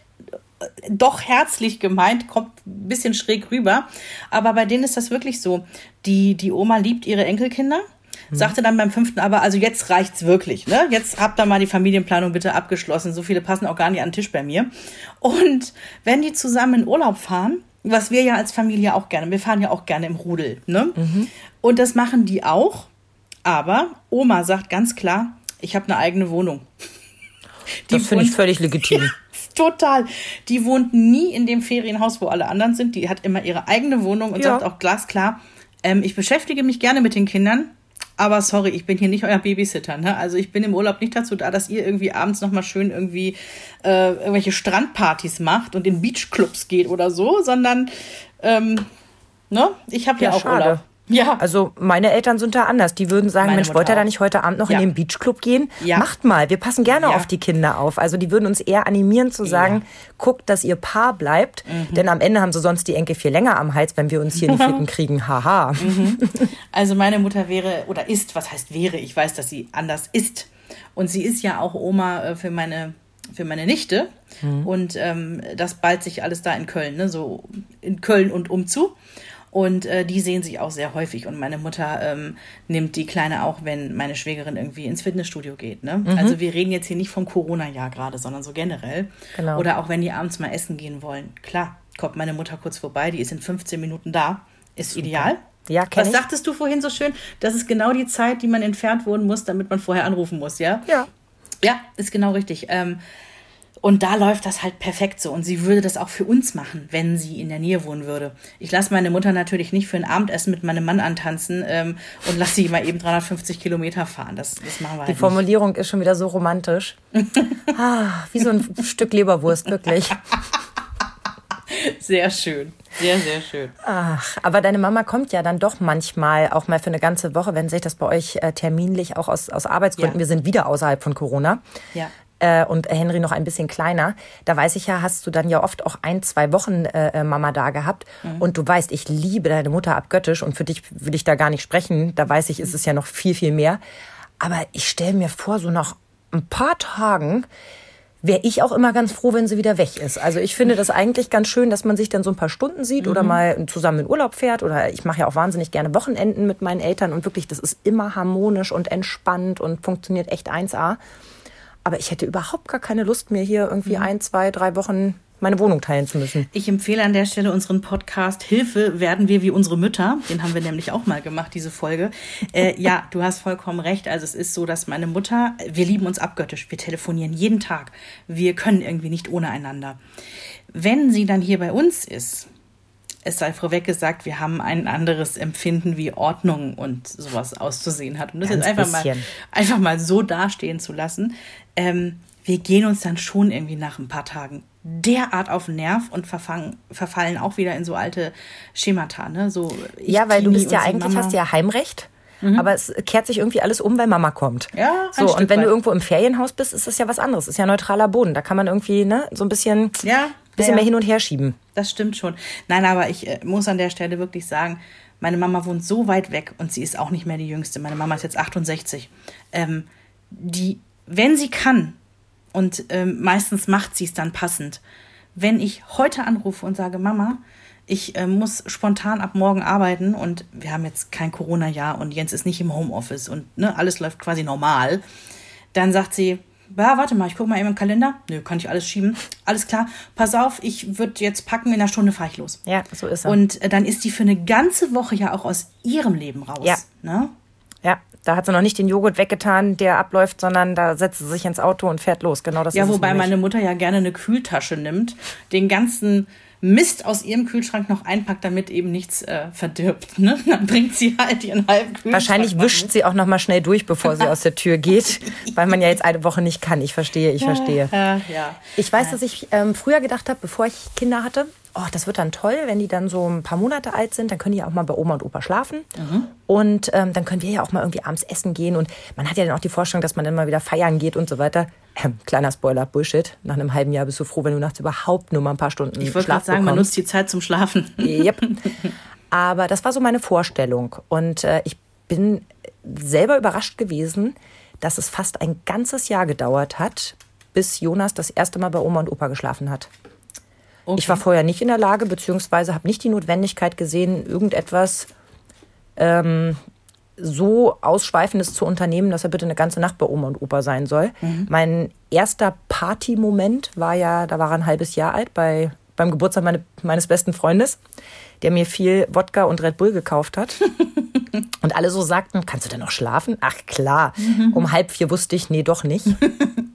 doch herzlich gemeint, kommt ein bisschen schräg rüber. Aber bei denen ist das wirklich so. Die, die Oma liebt ihre Enkelkinder. Sagte dann beim fünften aber, also jetzt reicht's wirklich, ne? Jetzt habt ihr mal die Familienplanung bitte abgeschlossen. So viele passen auch gar nicht an den Tisch bei mir. Und wenn die zusammen in Urlaub fahren, was wir ja als Familie auch gerne, wir fahren ja auch gerne im Rudel, ne? Mhm. Und das machen die auch. Aber Oma sagt ganz klar, ich habe eine eigene Wohnung. Die das finde ich völlig legitim. [laughs] total. Die wohnt nie in dem Ferienhaus, wo alle anderen sind. Die hat immer ihre eigene Wohnung und ja. sagt auch glasklar, ähm, ich beschäftige mich gerne mit den Kindern. Aber sorry, ich bin hier nicht euer Babysitter. Ne? Also ich bin im Urlaub nicht dazu da, dass ihr irgendwie abends nochmal schön irgendwie äh, irgendwelche Strandpartys macht und in Beachclubs geht oder so, sondern ähm, ne? ich habe ja, ja, auch schade. Urlaub. Ja. Also meine Eltern sind da anders. Die würden sagen, meine Mensch, wollt ihr da nicht heute Abend noch ja. in den Beachclub gehen? Ja. Macht mal, wir passen gerne ja. auf die Kinder auf. Also die würden uns eher animieren zu sagen, guckt, dass ihr Paar bleibt, mhm. denn am Ende haben sie sonst die Enkel viel länger am Hals, wenn wir uns hier die [laughs] Fitten kriegen. Haha. Mhm. [laughs] Also meine Mutter wäre oder ist, was heißt wäre, ich weiß, dass sie anders ist. Und sie ist ja auch Oma äh, für meine für meine Nichte. Mhm. Und ähm, das ballt sich alles da in Köln, ne? so in Köln und umzu. Und äh, die sehen sich auch sehr häufig. Und meine Mutter ähm, nimmt die Kleine auch, wenn meine Schwägerin irgendwie ins Fitnessstudio geht. Ne? Mhm. Also wir reden jetzt hier nicht vom Corona-Jahr gerade, sondern so generell. Genau. Oder auch wenn die abends mal essen gehen wollen. Klar, kommt meine Mutter kurz vorbei, die ist in 15 Minuten da. Ist Super. ideal. Ja, Was ich. sagtest du vorhin so schön? Das ist genau die Zeit, die man entfernt wohnen muss, damit man vorher anrufen muss, ja? Ja. Ja, ist genau richtig. Ähm, und da läuft das halt perfekt so. Und sie würde das auch für uns machen, wenn sie in der Nähe wohnen würde. Ich lasse meine Mutter natürlich nicht für ein Abendessen mit meinem Mann antanzen ähm, und lasse sie mal eben 350 Kilometer fahren. Das, das machen wir halt Die Formulierung nicht. ist schon wieder so romantisch. [laughs] ah, wie so ein Stück Leberwurst, wirklich. Sehr schön. Sehr, sehr schön. Ach, aber deine Mama kommt ja dann doch manchmal auch mal für eine ganze Woche, wenn sich das bei euch äh, terminlich auch aus, aus Arbeitsgründen, ja. wir sind wieder außerhalb von Corona. Ja äh, und Henry noch ein bisschen kleiner, da weiß ich ja, hast du dann ja oft auch ein, zwei Wochen äh, äh, Mama da gehabt. Mhm. Und du weißt, ich liebe deine Mutter abgöttisch und für dich will ich da gar nicht sprechen. Da weiß ich, ist es ja noch viel, viel mehr. Aber ich stelle mir vor, so nach ein paar Tagen wäre ich auch immer ganz froh, wenn sie wieder weg ist. Also ich finde das eigentlich ganz schön, dass man sich dann so ein paar Stunden sieht mhm. oder mal zusammen in Urlaub fährt. Oder ich mache ja auch wahnsinnig gerne Wochenenden mit meinen Eltern und wirklich, das ist immer harmonisch und entspannt und funktioniert echt 1A. Aber ich hätte überhaupt gar keine Lust mehr, hier irgendwie mhm. ein, zwei, drei Wochen meine Wohnung teilen zu müssen. Ich empfehle an der Stelle unseren Podcast Hilfe werden wir wie unsere Mütter. Den haben wir nämlich auch mal gemacht, diese Folge. Äh, ja, du hast vollkommen recht. Also es ist so, dass meine Mutter, wir lieben uns abgöttisch. Wir telefonieren jeden Tag. Wir können irgendwie nicht ohne einander. Wenn sie dann hier bei uns ist, es sei vorweg gesagt, wir haben ein anderes Empfinden, wie Ordnung und sowas auszusehen hat. Und das Ganz jetzt einfach mal, einfach mal so dastehen zu lassen. Ähm, wir gehen uns dann schon irgendwie nach ein paar Tagen derart auf den Nerv und verfangen, verfallen auch wieder in so alte Schemata. Ne? So, ja, weil du bist ja eigentlich, hast ja Heimrecht. Mhm. Aber es kehrt sich irgendwie alles um, weil Mama kommt. Ja, ein so. und wenn weit. du irgendwo im Ferienhaus bist, ist das ja was anderes. Ist ja neutraler Boden. Da kann man irgendwie ne, so ein bisschen ja, bisschen ja. mehr hin und her schieben. Das stimmt schon. Nein, aber ich äh, muss an der Stelle wirklich sagen, meine Mama wohnt so weit weg und sie ist auch nicht mehr die Jüngste. Meine Mama ist jetzt 68. Ähm, die, wenn sie kann, und ähm, meistens macht sie es dann passend, wenn ich heute anrufe und sage, Mama, ich äh, muss spontan ab morgen arbeiten und wir haben jetzt kein Corona-Jahr und Jens ist nicht im Homeoffice und ne, alles läuft quasi normal, dann sagt sie, ja, warte mal, ich gucke mal eben im Kalender. Nö, kann ich alles schieben. Alles klar. Pass auf, ich würde jetzt packen, in einer Stunde fahre ich los. Ja, so ist es. Und äh, dann ist die für eine ganze Woche ja auch aus ihrem Leben raus. Ja. Ne? Ja, da hat sie noch nicht den Joghurt weggetan, der abläuft, sondern da setzt sie sich ins Auto und fährt los. Genau das ja, ist Ja, wobei meine Mutter ja gerne eine Kühltasche nimmt, den ganzen Mist aus ihrem Kühlschrank noch einpackt, damit eben nichts äh, verdirbt. Ne? [laughs] Dann bringt sie halt ihren halben Kühlschrank. Wahrscheinlich wischt sie auch noch mal schnell durch, bevor sie aus der Tür geht, [laughs] weil man ja jetzt eine Woche nicht kann. Ich verstehe, ich verstehe. Ja, ja. Ich weiß, dass ich ähm, früher gedacht habe, bevor ich Kinder hatte, oh, das wird dann toll, wenn die dann so ein paar Monate alt sind, dann können die ja auch mal bei Oma und Opa schlafen. Mhm. Und ähm, dann können wir ja auch mal irgendwie abends essen gehen. Und man hat ja dann auch die Vorstellung, dass man dann mal wieder feiern geht und so weiter. Ähm, kleiner Spoiler, Bullshit. Nach einem halben Jahr bist du froh, wenn du nachts überhaupt nur mal ein paar Stunden Ich wollte gerade sagen, bekommst. man nutzt die Zeit zum Schlafen. Yep. [laughs] Aber das war so meine Vorstellung. Und äh, ich bin selber überrascht gewesen, dass es fast ein ganzes Jahr gedauert hat, bis Jonas das erste Mal bei Oma und Opa geschlafen hat. Okay. Ich war vorher nicht in der Lage, beziehungsweise habe nicht die Notwendigkeit gesehen, irgendetwas ähm, so Ausschweifendes zu unternehmen, dass er bitte eine ganze Nacht bei Oma und Opa sein soll. Mhm. Mein erster Party-Moment war ja, da war er ein halbes Jahr alt, bei, beim Geburtstag meine, meines besten Freundes, der mir viel Wodka und Red Bull gekauft hat. [laughs] und alle so sagten, kannst du denn noch schlafen? Ach klar, mhm. um halb vier wusste ich, nee, doch nicht.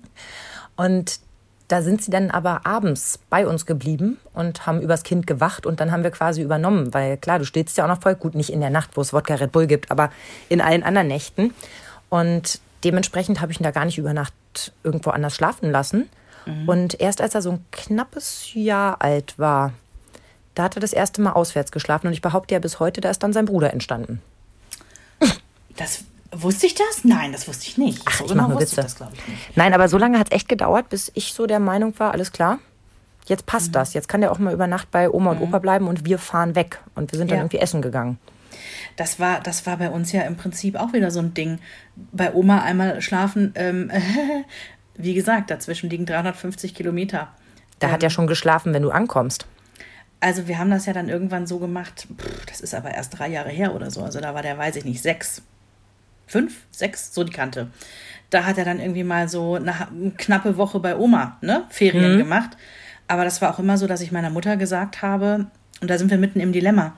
[laughs] und da sind sie dann aber abends bei uns geblieben und haben übers Kind gewacht und dann haben wir quasi übernommen, weil klar, du stehst ja auch noch voll gut, nicht in der Nacht, wo es Wodka Red Bull gibt, aber in allen anderen Nächten. Und dementsprechend habe ich ihn da gar nicht über Nacht irgendwo anders schlafen lassen. Mhm. Und erst als er so ein knappes Jahr alt war, Da hat er das erste Mal auswärts geschlafen und ich behaupte ja bis heute, da ist dann sein Bruder entstanden. Das wusste ich das? Nein, das wusste ich nicht. Ach, so ich genau mache nur Witze. Das, Nein, aber so lange hat es echt gedauert, bis ich so der Meinung war, alles klar, jetzt passt mhm. das. Jetzt kann der auch mal über Nacht bei Oma und mhm. Opa bleiben und wir fahren weg. Und wir sind dann ja. irgendwie essen gegangen. Das war, das war bei uns ja im Prinzip auch wieder so ein Ding. Bei Oma einmal schlafen, ähm, [laughs] wie gesagt, dazwischen liegen 350 Kilometer. Da ähm, hat er schon geschlafen, wenn du ankommst. Also wir haben das ja dann irgendwann so gemacht, pff, das ist aber erst drei Jahre her oder so. Also da war der, weiß ich nicht, sechs, fünf, sechs, so die Kante. Da hat er dann irgendwie mal so eine, eine knappe Woche bei Oma, ne, Ferien mhm. gemacht. Aber das war auch immer so, dass ich meiner Mutter gesagt habe, und da sind wir mitten im Dilemma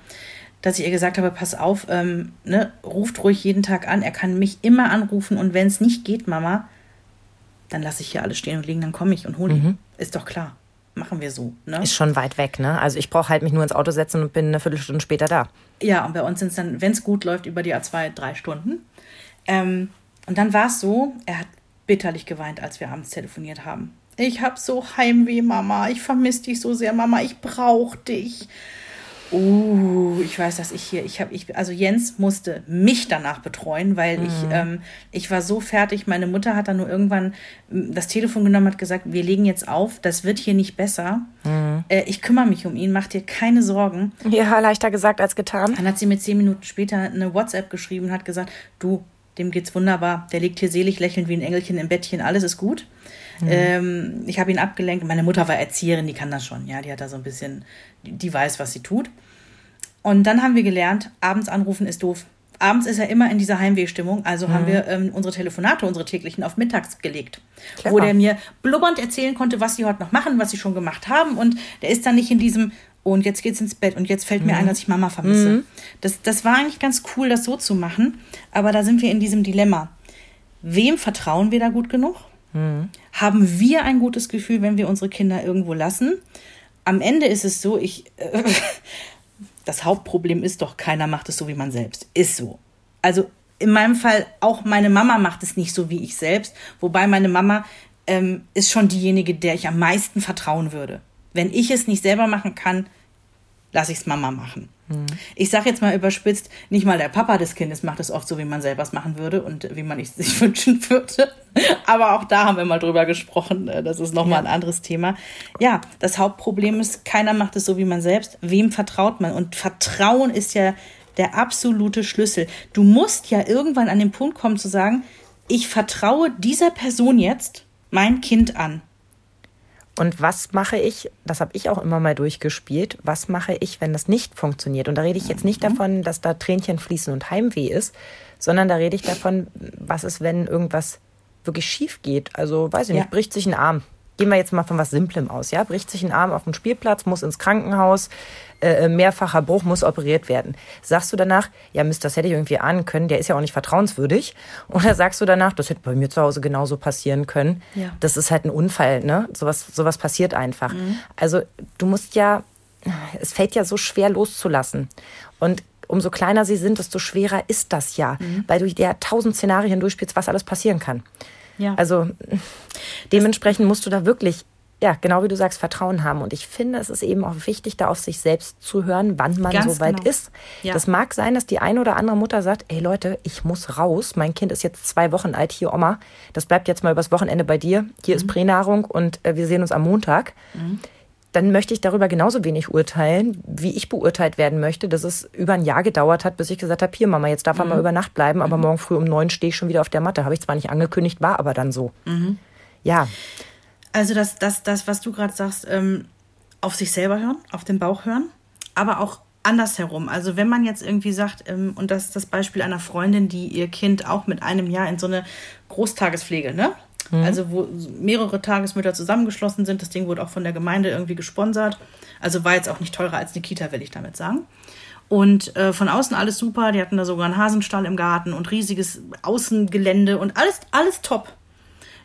dass ich ihr gesagt habe, pass auf, ähm, ne, ruft ruhig jeden Tag an, er kann mich immer anrufen und wenn es nicht geht, Mama, dann lasse ich hier alles stehen und liegen, dann komme ich und hole ihn. Mhm. Ist doch klar. Machen wir so. Ne? Ist schon weit weg, ne? Also ich brauche halt mich nur ins Auto setzen und bin eine Viertelstunde später da. Ja, und bei uns sind es dann, wenn es gut läuft, über die A2 drei Stunden. Ähm, und dann war es so, er hat bitterlich geweint, als wir abends telefoniert haben. Ich habe so Heimweh, Mama. Ich vermisse dich so sehr, Mama. Ich brauche dich. Uh, ich weiß, dass ich hier, ich habe, ich, also Jens musste mich danach betreuen, weil mhm. ich, ähm, ich war so fertig. Meine Mutter hat dann nur irgendwann ähm, das Telefon genommen, hat gesagt, wir legen jetzt auf, das wird hier nicht besser. Mhm. Äh, ich kümmere mich um ihn, mach dir keine Sorgen. Ja, leichter gesagt als getan. Dann hat sie mir zehn Minuten später eine WhatsApp geschrieben und hat gesagt, du, dem geht's wunderbar, der liegt hier selig lächelnd wie ein Engelchen im Bettchen, alles ist gut. Mhm. Ähm, ich habe ihn abgelenkt. Meine Mutter war Erzieherin, die kann das schon. Ja, die hat da so ein bisschen, die, weiß, was sie tut. Und dann haben wir gelernt, abends anrufen ist doof. Abends ist er immer in dieser Heimwehstimmung, also mhm. haben wir ähm, unsere Telefonate, unsere täglichen, auf mittags gelegt. Clever. Wo der mir blubbernd erzählen konnte, was sie heute noch machen, was sie schon gemacht haben. Und der ist dann nicht in diesem, oh, und jetzt geht's ins Bett und jetzt fällt mhm. mir ein, dass ich Mama vermisse. Mhm. Das, das war eigentlich ganz cool, das so zu machen. Aber da sind wir in diesem Dilemma. Wem vertrauen wir da gut genug? Mhm. Haben wir ein gutes Gefühl, wenn wir unsere Kinder irgendwo lassen? Am Ende ist es so, ich, äh, [laughs] das Hauptproblem ist doch, keiner macht es so wie man selbst. Ist so. Also in meinem Fall, auch meine Mama macht es nicht so wie ich selbst, wobei meine Mama ähm, ist schon diejenige, der ich am meisten vertrauen würde. Wenn ich es nicht selber machen kann, lasse ich es Mama machen. Mhm. Ich sage jetzt mal überspitzt, nicht mal der Papa des Kindes macht es oft so, wie man selber es machen würde und wie man es sich [laughs] wünschen würde. Aber auch da haben wir mal drüber gesprochen. Äh, das ist nochmal ja. ein anderes Thema. Ja, das Hauptproblem ist, keiner macht es so, wie man selbst. Wem vertraut man? Und Vertrauen ist ja der absolute Schlüssel. Du musst ja irgendwann an den Punkt kommen zu sagen, ich vertraue dieser Person jetzt mein Kind an. Und was mache ich, das habe ich auch immer mal durchgespielt, was mache ich, wenn das nicht funktioniert? Und da rede ich jetzt nicht mhm. davon, dass da Tränchen fließen und Heimweh ist, sondern da rede ich davon, was ist, wenn irgendwas wirklich schief geht. Also, weiß ich nicht, bricht sich ein Arm. Gehen wir jetzt mal von was Simplem aus, ja? Bricht sich ein Arm auf dem Spielplatz, muss ins Krankenhaus, äh, mehrfacher Bruch muss operiert werden. Sagst du danach, ja Mist, das hätte ich irgendwie ahnen können, der ist ja auch nicht vertrauenswürdig? [laughs] Oder sagst du danach, das hätte bei mir zu Hause genauso passieren können? Ja. Das ist halt ein Unfall, ne? Sowas, sowas passiert einfach. Mhm. Also du musst ja, es fällt ja so schwer loszulassen. Und umso kleiner sie sind, desto schwerer ist das ja, mhm. weil du ja tausend Szenarien durchspielst, was alles passieren kann. Ja. Also dementsprechend musst du da wirklich ja, genau wie du sagst, Vertrauen haben. Und ich finde, es ist eben auch wichtig, da auf sich selbst zu hören, wann man Ganz so weit genau. ist. Ja. Das mag sein, dass die eine oder andere Mutter sagt, ey Leute, ich muss raus. Mein Kind ist jetzt zwei Wochen alt. Hier, Oma, das bleibt jetzt mal übers Wochenende bei dir. Hier mhm. ist Pränahrung und äh, wir sehen uns am Montag. Mhm. Dann möchte ich darüber genauso wenig urteilen, wie ich beurteilt werden möchte, dass es über ein Jahr gedauert hat, bis ich gesagt habe, hier Mama, jetzt darf er mhm. mal über Nacht bleiben, aber mhm. morgen früh um neun stehe ich schon wieder auf der Matte. Habe ich zwar nicht angekündigt, war aber dann so. Mhm. Ja. Also das, das, das was du gerade sagst, ähm, auf sich selber hören, auf den Bauch hören, aber auch andersherum. Also wenn man jetzt irgendwie sagt, ähm, und das ist das Beispiel einer Freundin, die ihr Kind auch mit einem Jahr in so eine Großtagespflege, ne? Mhm. Also wo mehrere Tagesmütter zusammengeschlossen sind. Das Ding wurde auch von der Gemeinde irgendwie gesponsert. Also war jetzt auch nicht teurer als eine Kita, will ich damit sagen. Und äh, von außen alles super. Die hatten da sogar einen Hasenstall im Garten und riesiges Außengelände und alles, alles top.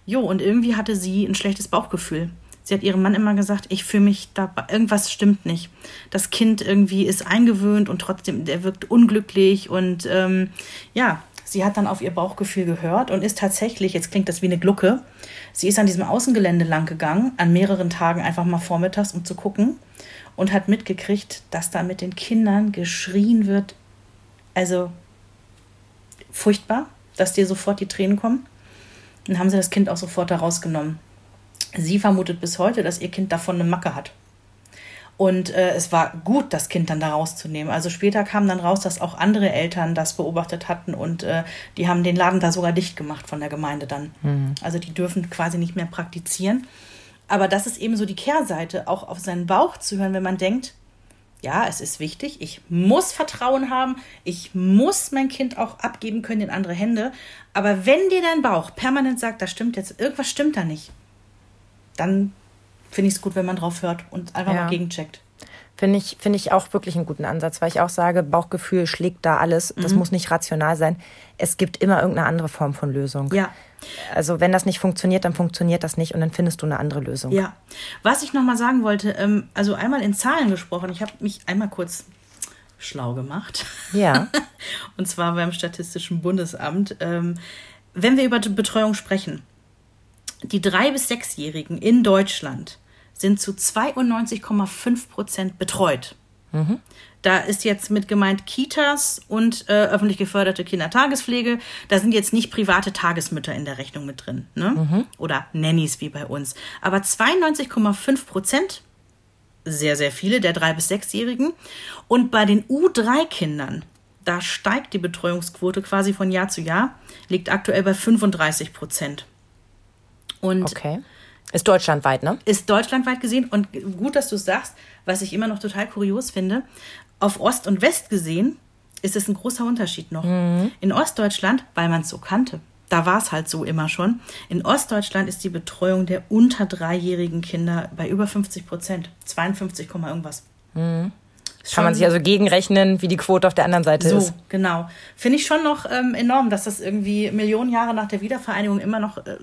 Jo, und irgendwie hatte sie ein schlechtes Bauchgefühl. Sie hat ihrem Mann immer gesagt, ich fühle mich da, irgendwas stimmt nicht. Das Kind irgendwie ist eingewöhnt und trotzdem, der wirkt unglücklich und ähm, ja, sie hat dann auf ihr Bauchgefühl gehört und ist tatsächlich, jetzt klingt das wie eine Glucke, sie ist an diesem Außengelände lang gegangen, an mehreren Tagen einfach mal vormittags, um zu gucken und hat mitgekriegt, dass da mit den Kindern geschrien wird. Also furchtbar, dass dir sofort die Tränen kommen. Dann haben sie das Kind auch sofort da rausgenommen. Sie vermutet bis heute, dass ihr Kind davon eine Macke hat. Und äh, es war gut, das Kind dann da rauszunehmen. Also später kam dann raus, dass auch andere Eltern das beobachtet hatten und äh, die haben den Laden da sogar dicht gemacht von der Gemeinde dann. Mhm. Also die dürfen quasi nicht mehr praktizieren. Aber das ist eben so die Kehrseite, auch auf seinen Bauch zu hören, wenn man denkt, ja, es ist wichtig, ich muss Vertrauen haben, ich muss mein Kind auch abgeben können in andere Hände. Aber wenn dir dein Bauch permanent sagt, da stimmt jetzt, irgendwas stimmt da nicht, dann finde ich es gut, wenn man drauf hört und einfach ja. mal gegencheckt. Finde ich, finde ich auch wirklich einen guten Ansatz, weil ich auch sage, Bauchgefühl schlägt da alles. Das mhm. muss nicht rational sein. Es gibt immer irgendeine andere Form von Lösung. Ja. Also wenn das nicht funktioniert, dann funktioniert das nicht und dann findest du eine andere Lösung. Ja. Was ich nochmal sagen wollte, ähm, also einmal in Zahlen gesprochen, ich habe mich einmal kurz schlau gemacht. Ja. [laughs] und zwar beim Statistischen Bundesamt. Ähm, wenn wir über Betreuung sprechen, die drei- bis sechsjährigen in Deutschland sind zu 92,5 Prozent betreut. Mhm. Da ist jetzt mit gemeint Kitas und äh, öffentlich geförderte Kindertagespflege. Da sind jetzt nicht private Tagesmütter in der Rechnung mit drin. Ne? Mhm. Oder Nannies wie bei uns. Aber 92,5 Prozent, sehr, sehr viele der drei- bis sechsjährigen. Und bei den U3-Kindern, da steigt die Betreuungsquote quasi von Jahr zu Jahr, liegt aktuell bei 35 Prozent. Und okay. Ist deutschlandweit, ne? Ist deutschlandweit gesehen. Und gut, dass du es sagst, was ich immer noch total kurios finde. Auf Ost und West gesehen ist es ein großer Unterschied noch. Mhm. In Ostdeutschland, weil man es so kannte, da war es halt so immer schon. In Ostdeutschland ist die Betreuung der unter dreijährigen Kinder bei über 50 Prozent. 52, irgendwas. Mhm. Kann man sich also gegenrechnen, wie die Quote auf der anderen Seite so, ist. So, genau. Finde ich schon noch ähm, enorm, dass das irgendwie Millionen Jahre nach der Wiedervereinigung immer noch äh,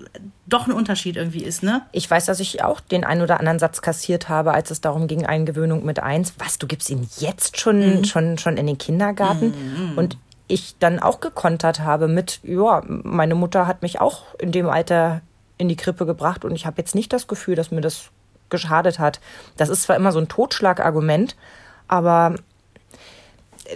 doch ein Unterschied irgendwie ist, ne? Ich weiß, dass ich auch den einen oder anderen Satz kassiert habe, als es darum ging, Eingewöhnung mit eins. Was, du gibst ihn jetzt schon, mhm. schon, schon in den Kindergarten? Mhm. Und ich dann auch gekontert habe mit, ja, meine Mutter hat mich auch in dem Alter in die Krippe gebracht und ich habe jetzt nicht das Gefühl, dass mir das geschadet hat. Das ist zwar immer so ein Totschlagargument, aber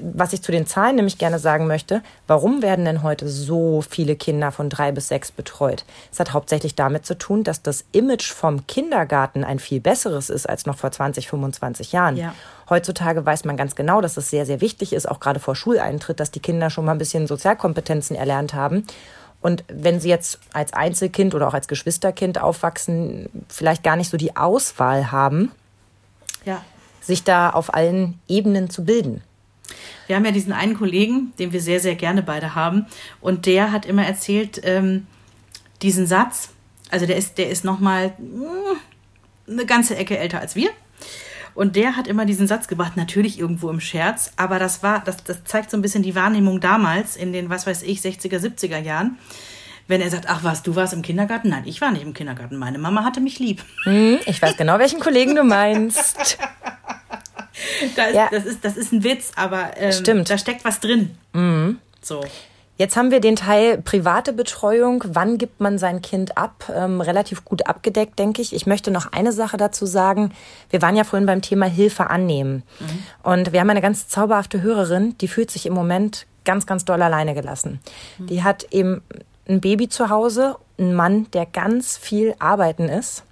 was ich zu den Zahlen nämlich gerne sagen möchte, warum werden denn heute so viele Kinder von drei bis sechs betreut? Es hat hauptsächlich damit zu tun, dass das Image vom Kindergarten ein viel besseres ist als noch vor 20, 25 Jahren. Ja. Heutzutage weiß man ganz genau, dass es sehr, sehr wichtig ist, auch gerade vor Schuleintritt, dass die Kinder schon mal ein bisschen Sozialkompetenzen erlernt haben. Und wenn sie jetzt als Einzelkind oder auch als Geschwisterkind aufwachsen, vielleicht gar nicht so die Auswahl haben, ja sich da auf allen Ebenen zu bilden. Wir haben ja diesen einen Kollegen, den wir sehr, sehr gerne beide haben. Und der hat immer erzählt, ähm, diesen Satz, also der ist, der ist nochmal mm, eine ganze Ecke älter als wir. Und der hat immer diesen Satz gebracht, natürlich irgendwo im Scherz, aber das war, das, das zeigt so ein bisschen die Wahrnehmung damals in den, was weiß ich, 60er, 70er Jahren. Wenn er sagt, ach was, du warst im Kindergarten? Nein, ich war nicht im Kindergarten. Meine Mama hatte mich lieb. Hm, ich weiß genau, welchen Kollegen du meinst. da ist, ja. das, ist, das ist ein Witz, aber ähm, Stimmt. da steckt was drin. Mhm. So. Jetzt haben wir den Teil private Betreuung. Wann gibt man sein Kind ab? Ähm, relativ gut abgedeckt, denke ich. Ich möchte noch eine Sache dazu sagen. Wir waren ja vorhin beim Thema Hilfe annehmen. Mhm. Und wir haben eine ganz zauberhafte Hörerin, die fühlt sich im Moment ganz, ganz doll alleine gelassen. Mhm. Die hat eben ein Baby zu Hause, ein Mann, der ganz viel arbeiten ist.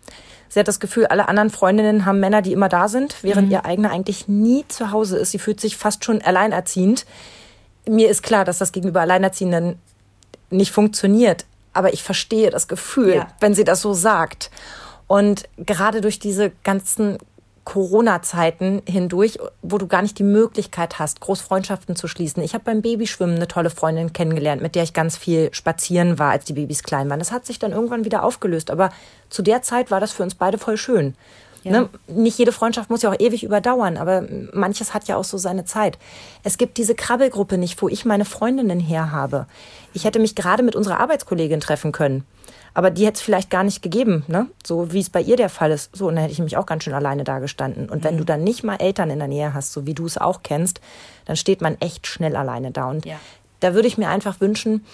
Sie hat das Gefühl, alle anderen Freundinnen haben Männer, die immer da sind, während mhm. ihr eigener eigentlich nie zu Hause ist. Sie fühlt sich fast schon alleinerziehend. Mir ist klar, dass das gegenüber Alleinerziehenden nicht funktioniert. Aber ich verstehe das Gefühl, ja. wenn sie das so sagt. Und gerade durch diese ganzen Corona-Zeiten hindurch, wo du gar nicht die Möglichkeit hast, Großfreundschaften zu schließen. Ich habe beim Babyschwimmen eine tolle Freundin kennengelernt, mit der ich ganz viel spazieren war, als die Babys klein waren. Das hat sich dann irgendwann wieder aufgelöst, aber zu der Zeit war das für uns beide voll schön. Ja. Ne? Nicht jede Freundschaft muss ja auch ewig überdauern, aber manches hat ja auch so seine Zeit. Es gibt diese Krabbelgruppe nicht, wo ich meine Freundinnen her habe. Ich hätte mich gerade mit unserer Arbeitskollegin treffen können. Aber die hätte es vielleicht gar nicht gegeben, ne? So wie es bei ihr der Fall ist. So, und dann hätte ich mich auch ganz schön alleine dagestanden. Und wenn mhm. du dann nicht mal Eltern in der Nähe hast, so wie du es auch kennst, dann steht man echt schnell alleine da. Und ja. da würde ich mir einfach wünschen,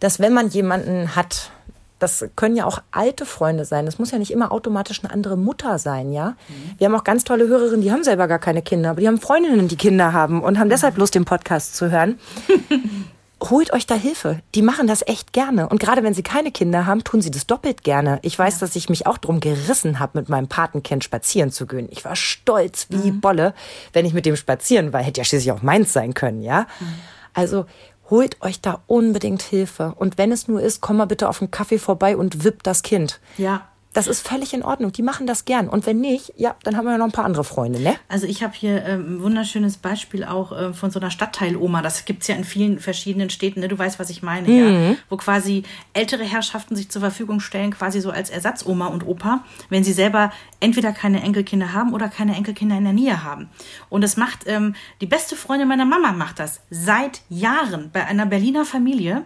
dass wenn man jemanden hat, das können ja auch alte Freunde sein. Das muss ja nicht immer automatisch eine andere Mutter sein, ja. Mhm. Wir haben auch ganz tolle Hörerinnen, die haben selber gar keine Kinder, aber die haben Freundinnen, die Kinder haben und haben deshalb Lust, den Podcast zu hören. [laughs] holt euch da Hilfe. Die machen das echt gerne. Und gerade wenn sie keine Kinder haben, tun sie das doppelt gerne. Ich weiß, ja. dass ich mich auch drum gerissen habe, mit meinem Patenkind spazieren zu gehen. Ich war stolz wie mhm. Bolle, wenn ich mit dem spazieren war. Hätte ja schließlich auch meins sein können, ja. Mhm. Also holt euch da unbedingt Hilfe. Und wenn es nur ist, komm mal bitte auf einen Kaffee vorbei und wipp das Kind. Ja. Das ist völlig in Ordnung. Die machen das gern. Und wenn nicht, ja, dann haben wir noch ein paar andere Freunde, ne? Also ich habe hier äh, ein wunderschönes Beispiel auch äh, von so einer Stadtteiloma. Das gibt's ja in vielen verschiedenen Städten, ne? Du weißt, was ich meine, mhm. ja. Wo quasi ältere Herrschaften sich zur Verfügung stellen, quasi so als Ersatzoma und Opa, wenn sie selber entweder keine Enkelkinder haben oder keine Enkelkinder in der Nähe haben. Und das macht, ähm, die beste Freundin meiner Mama macht das seit Jahren bei einer Berliner Familie.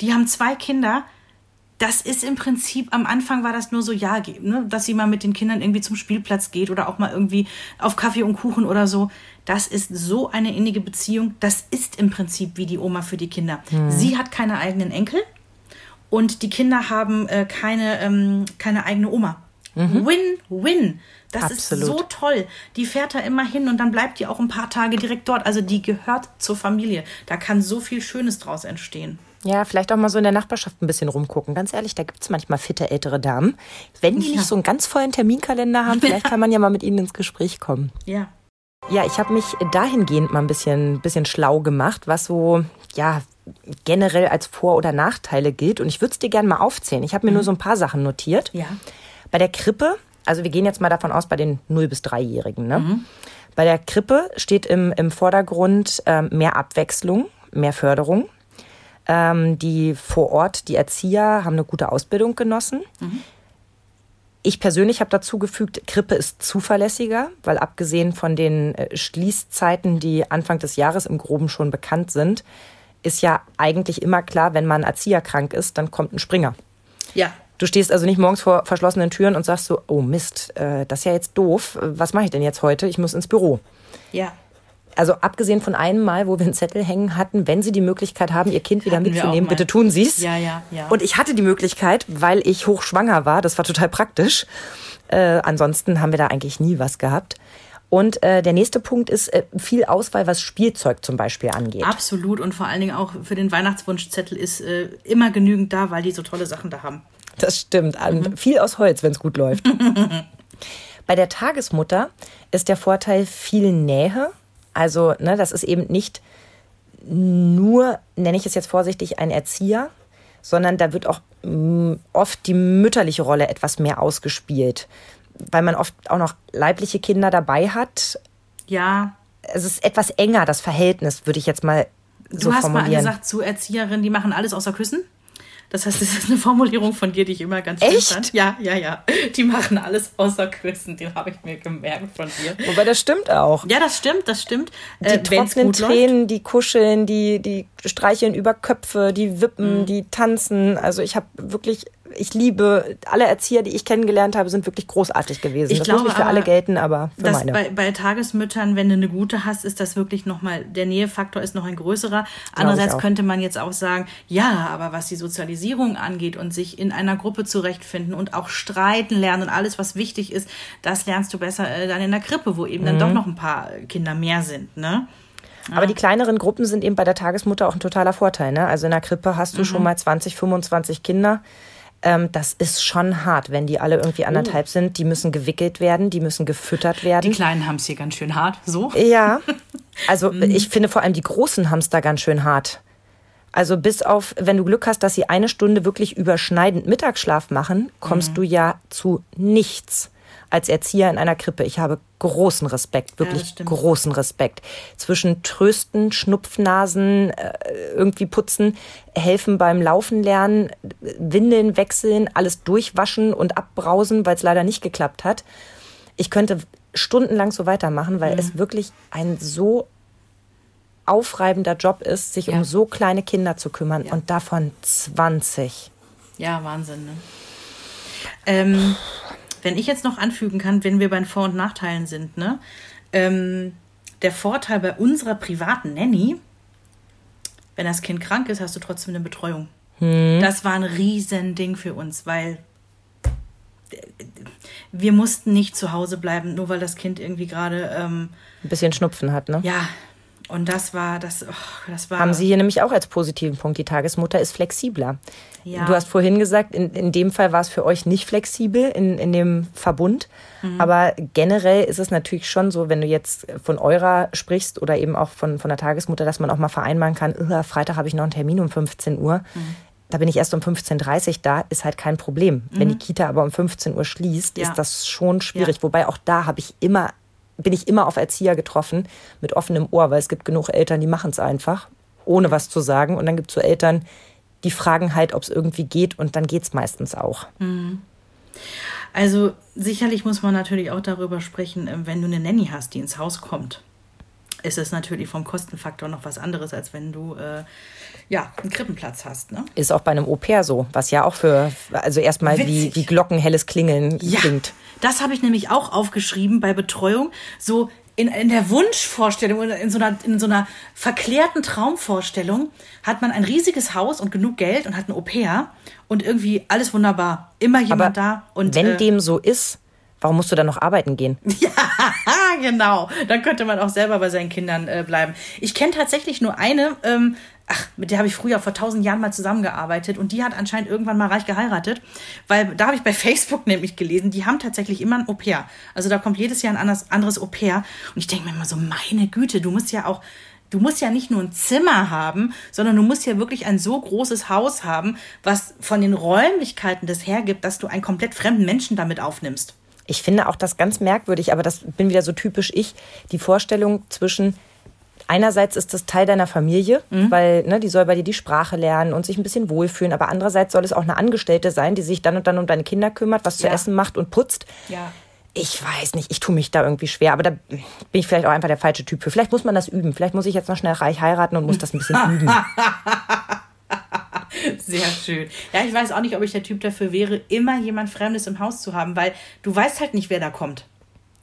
Die haben zwei Kinder, das ist im Prinzip, am Anfang war das nur so, ja, ne, dass sie mal mit den Kindern irgendwie zum Spielplatz geht oder auch mal irgendwie auf Kaffee und Kuchen oder so. Das ist so eine innige Beziehung. Das ist im Prinzip wie die Oma für die Kinder. Mhm. Sie hat keine eigenen Enkel und die Kinder haben äh, keine, ähm, keine eigene Oma. Win-win. Mhm. Das Absolut. ist so toll. Die fährt da immer hin und dann bleibt die auch ein paar Tage direkt dort. Also die gehört zur Familie. Da kann so viel Schönes draus entstehen. Ja, vielleicht auch mal so in der Nachbarschaft ein bisschen rumgucken. Ganz ehrlich, da gibt's manchmal fitte ältere Damen. Wenn die ja. nicht so einen ganz vollen Terminkalender haben, [laughs] vielleicht kann man ja mal mit ihnen ins Gespräch kommen. Ja. Ja, ich habe mich dahingehend mal ein bisschen, bisschen schlau gemacht, was so, ja, generell als Vor- oder Nachteile gilt. Und ich würde es dir gerne mal aufzählen. Ich habe mir mhm. nur so ein paar Sachen notiert. Ja. Bei der Krippe, also wir gehen jetzt mal davon aus, bei den 0- bis 3-Jährigen. Ne? Mhm. Bei der Krippe steht im, im Vordergrund äh, mehr Abwechslung, mehr Förderung. Ähm, die vor Ort, die Erzieher, haben eine gute Ausbildung genossen. Mhm. Ich persönlich habe dazu gefügt, Krippe ist zuverlässiger, weil abgesehen von den äh, Schließzeiten, die Anfang des Jahres im Groben schon bekannt sind, ist ja eigentlich immer klar, wenn man Erzieher krank ist, dann kommt ein Springer. Ja. Du stehst also nicht morgens vor verschlossenen Türen und sagst so, oh Mist, äh, das ist ja jetzt doof. Was mache ich denn jetzt heute? Ich muss ins Büro. Ja also abgesehen von einem Mal, wo wir einen Zettel hängen hatten, wenn Sie die Möglichkeit haben, Ihr Kind wieder hatten mitzunehmen, bitte tun Sie es. Ja, ja, ja. Und ich hatte die Möglichkeit, weil ich hochschwanger war. Das war total praktisch. Äh, ansonsten haben wir da eigentlich nie was gehabt. Und äh, der nächste Punkt ist äh, viel Auswahl, was Spielzeug zum Beispiel angeht. Absolut. Und vor allen Dingen auch für den Weihnachtswunschzettel ist äh, immer genügend da, weil die so tolle Sachen da haben. Das stimmt. Mhm. Viel aus Holz, wenn es gut läuft. [laughs] Bei der Tagesmutter ist der Vorteil viel Nähe also, ne, das ist eben nicht nur, nenne ich es jetzt vorsichtig, ein Erzieher, sondern da wird auch mm, oft die mütterliche Rolle etwas mehr ausgespielt, weil man oft auch noch leibliche Kinder dabei hat. Ja. Es ist etwas enger, das Verhältnis, würde ich jetzt mal so du hast mal gesagt zu Erzieherinnen, die machen alles außer Küssen? Das heißt, [laughs] das ist eine Formulierung von dir, die ich immer ganz schön Echt? fand. Ja, ja, ja. Die machen alles außer küssen. Den habe ich mir gemerkt von dir. Wobei das stimmt auch. Ja, das stimmt, das stimmt. Die äh, trocknen Tränen, läuft. die kuscheln, die, die streicheln über Köpfe, die wippen, mhm. die tanzen. Also ich habe wirklich ich liebe, alle Erzieher, die ich kennengelernt habe, sind wirklich großartig gewesen. Ich das glaube, muss nicht für alle gelten, aber für meine. Bei, bei Tagesmüttern, wenn du eine gute hast, ist das wirklich nochmal, der Nähefaktor ist noch ein größerer. Andererseits könnte man jetzt auch sagen, ja, aber was die Sozialisierung angeht und sich in einer Gruppe zurechtfinden und auch streiten lernen und alles, was wichtig ist, das lernst du besser äh, dann in der Krippe, wo eben mhm. dann doch noch ein paar Kinder mehr sind, ne? Aber die kleineren Gruppen sind eben bei der Tagesmutter auch ein totaler Vorteil. Ne? Also in der Krippe hast du mhm. schon mal 20, 25 Kinder. Ähm, das ist schon hart, wenn die alle irgendwie anderthalb oh. sind. Die müssen gewickelt werden, die müssen gefüttert werden. Die Kleinen haben es hier ganz schön hart, so? Ja. [laughs] Also mhm. ich finde vor allem die Großen haben es da ganz schön hart. Also bis auf, wenn du Glück hast, dass sie eine Stunde wirklich überschneidend Mittagsschlaf machen, kommst mhm. du ja zu nichts als Erzieher in einer Krippe. Ich habe großen Respekt, wirklich ja, großen Respekt. Zwischen Trösten, Schnupfnasen, äh, irgendwie putzen, helfen beim Laufen lernen, Windeln wechseln, alles durchwaschen und abbrausen, weil es leider nicht geklappt hat. Ich könnte stundenlang so weitermachen, weil mhm. es wirklich ein so aufreibender Job ist, sich ja. um so kleine Kinder zu kümmern ja. und davon 20. Ja, Wahnsinn. Ne? Ähm, wenn ich jetzt noch anfügen kann, wenn wir bei den Vor- und Nachteilen sind, ne? Ähm, der Vorteil bei unserer privaten Nanny, wenn das Kind krank ist, hast du trotzdem eine Betreuung. Hm. Das war ein Riesending für uns, weil wir mussten nicht zu Hause bleiben, nur weil das Kind irgendwie gerade ähm, ein bisschen Schnupfen hat, ne? Ja. Und das war, das, oh, das war. Haben Sie hier nämlich auch als positiven Punkt, die Tagesmutter ist flexibler. Ja. Du hast vorhin gesagt, in, in dem Fall war es für euch nicht flexibel in, in dem Verbund. Mhm. Aber generell ist es natürlich schon so, wenn du jetzt von eurer sprichst oder eben auch von, von der Tagesmutter, dass man auch mal vereinbaren kann, Freitag habe ich noch einen Termin um 15 Uhr. Mhm da bin ich erst um 15.30 Uhr da, ist halt kein Problem. Mhm. Wenn die Kita aber um 15 Uhr schließt, ja. ist das schon schwierig. Ja. Wobei auch da habe ich immer, bin ich immer auf Erzieher getroffen mit offenem Ohr, weil es gibt genug Eltern, die machen es einfach, ohne was zu sagen. Und dann gibt es so Eltern, die fragen halt, ob es irgendwie geht und dann geht es meistens auch. Mhm. Also sicherlich muss man natürlich auch darüber sprechen, äh, wenn du eine Nanny hast, die ins Haus kommt ist es natürlich vom Kostenfaktor noch was anderes, als wenn du äh, ja, einen Krippenplatz hast. Ne? Ist auch bei einem Au-pair so, was ja auch für, also erstmal wie, wie glockenhelles Klingeln ja, klingt. Das habe ich nämlich auch aufgeschrieben bei Betreuung. So in, in der Wunschvorstellung oder in so, einer, in so einer verklärten Traumvorstellung hat man ein riesiges Haus und genug Geld und hat ein Au-pair und irgendwie alles wunderbar. Immer jemand Aber da. Und, wenn äh, dem so ist, Warum musst du dann noch arbeiten gehen? [laughs] Ja, genau. Dann könnte man auch selber bei seinen Kindern äh, bleiben. Ich kenne tatsächlich nur eine, ähm, ach, mit der habe ich früher vor tausend Jahren mal zusammengearbeitet und die hat anscheinend irgendwann mal reich geheiratet, weil da habe ich bei [laughs] Facebook nämlich gelesen, die haben tatsächlich immer ein Au-pair. Also da kommt jedes Jahr ein anderes, anderes Au-pair und ich denke mir immer so, meine Güte, du musst ja auch Du musst ja nicht nur ein Zimmer haben, sondern du musst ja wirklich ein so großes Haus haben, was von den Räumlichkeiten das hergibt, dass du einen komplett fremden Menschen damit aufnimmst ich finde auch das ganz merkwürdig, aber das bin wieder so typisch ich, die Vorstellung zwischen einerseits ist das Teil deiner Familie, mhm. weil ne, die soll bei dir die Sprache lernen und sich ein bisschen wohlfühlen, aber andererseits soll es auch eine Angestellte sein, die sich dann und dann um deine Kinder kümmert, was ja. zu essen macht und putzt. Ja. Ich weiß nicht, ich tue mich da irgendwie schwer, aber da bin ich vielleicht auch einfach der falsche Typ für. Vielleicht muss man das üben. Vielleicht muss ich jetzt noch schnell reich heiraten und muss das ein bisschen [laughs] üben. [laughs] [laughs] Sehr schön. Ja, ich weiß auch nicht, ob ich der Typ dafür wäre, immer jemand Fremdes im Haus zu haben, weil du weißt halt nicht, wer da kommt.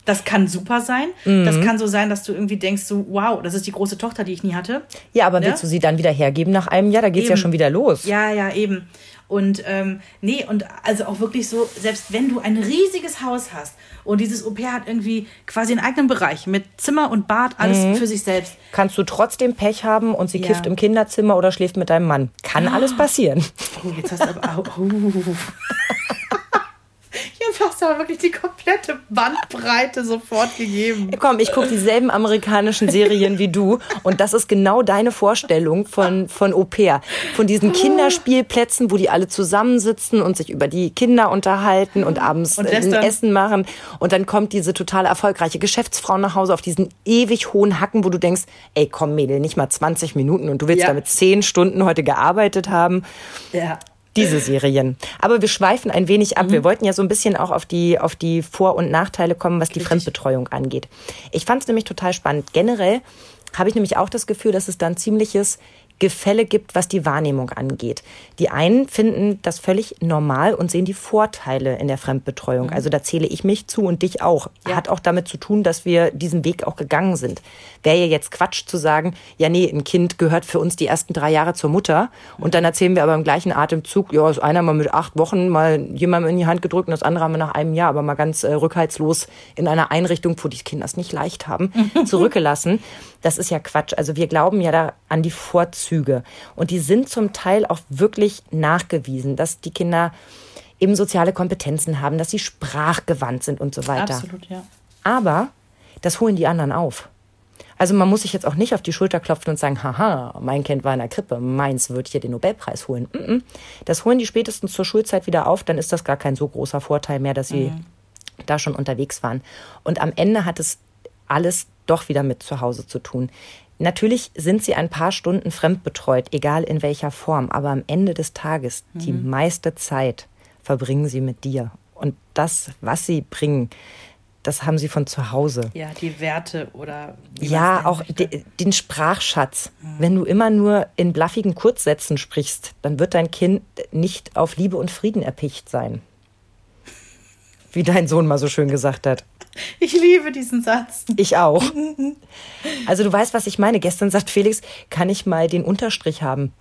Das kann super sein. Mhm. Das kann so sein, dass du irgendwie denkst, so, wow, das ist die große Tochter, die ich nie hatte. Ja, aber willst ja? du sie dann wieder hergeben nach einem Jahr? Da geht es ja schon wieder los. Ja, ja, eben. Und ähm, nee, und also auch wirklich so, selbst wenn du ein riesiges Haus hast und dieses Au-pair hat irgendwie quasi einen eigenen Bereich mit Zimmer und Bad, alles mhm. für sich selbst. Kannst du trotzdem Pech haben und sie ja. kifft im Kinderzimmer oder schläft mit deinem Mann. Kann oh. alles passieren. Oh, jetzt hast du aber. Oh. [laughs] Jetzt hast du aber wirklich die komplette Bandbreite sofort gegeben. Komm, ich gucke dieselben amerikanischen Serien wie du und das ist genau deine Vorstellung von, von Au pair. Von diesen Kinderspielplätzen, wo die alle zusammensitzen und sich über die Kinder unterhalten und abends und ein Essen machen. Und dann kommt diese total erfolgreiche Geschäftsfrau nach Hause auf diesen ewig hohen Hacken, wo du denkst, ey komm Mädel, nicht mal 20 Minuten und du willst ja. damit 10 Stunden heute gearbeitet haben. Ja diese Serien. Aber wir schweifen ein wenig ab. Mhm. Wir wollten ja so ein bisschen auch auf die, auf die Vor- und Nachteile kommen, was die Richtig. Fremdbetreuung angeht. Ich fand es nämlich total spannend. Generell habe ich nämlich auch das Gefühl, dass es dann ziemliches Gefälle gibt, was die Wahrnehmung angeht. Die einen finden das völlig normal und sehen die Vorteile in der Fremdbetreuung. Mhm. Also da zähle ich mich zu und dich auch. Ja. Hat auch damit zu tun, dass wir diesen Weg auch gegangen sind. Wäre ja jetzt Quatsch zu sagen, ja nee, ein Kind gehört für uns die ersten drei Jahre zur Mutter und dann erzählen wir aber im gleichen Atemzug, ja, ist einer mal mit acht Wochen mal jemandem in die Hand gedrückt und das andere haben wir nach einem Jahr, aber mal ganz äh, rückhaltslos in einer Einrichtung, wo die Kinder es nicht leicht haben, [laughs] zurückgelassen. Das ist ja Quatsch. Also wir glauben ja da an die Vorzüge. Und die sind zum Teil auch wirklich nachgewiesen, dass die Kinder eben soziale Kompetenzen haben, dass sie sprachgewandt sind und so weiter. Absolut, ja. Aber das holen die anderen auf. Also man muss sich jetzt auch nicht auf die Schulter klopfen und sagen, haha, mein Kind war in der Krippe, meins wird hier den Nobelpreis holen. Das holen die spätestens zur Schulzeit wieder auf, dann ist das gar kein so großer Vorteil mehr, dass sie mhm. da schon unterwegs waren. Und am Ende hat es alles doch wieder mit zu Hause zu tun. Natürlich sind sie ein paar Stunden fremdbetreut, egal in welcher Form, aber am Ende des Tages, mhm. die meiste Zeit verbringen sie mit dir. Und das, was sie bringen, das haben sie von zu Hause. Ja, die Werte oder. Ja, auch de, den Sprachschatz. Mhm. Wenn du immer nur in blaffigen Kurzsätzen sprichst, dann wird dein Kind nicht auf Liebe und Frieden erpicht sein. Wie dein Sohn mal so schön gesagt hat. [laughs] Ich liebe diesen Satz. Ich auch. [laughs] Also du weißt, was ich meine. Gestern sagt Felix, kann ich mal den Unterstrich haben?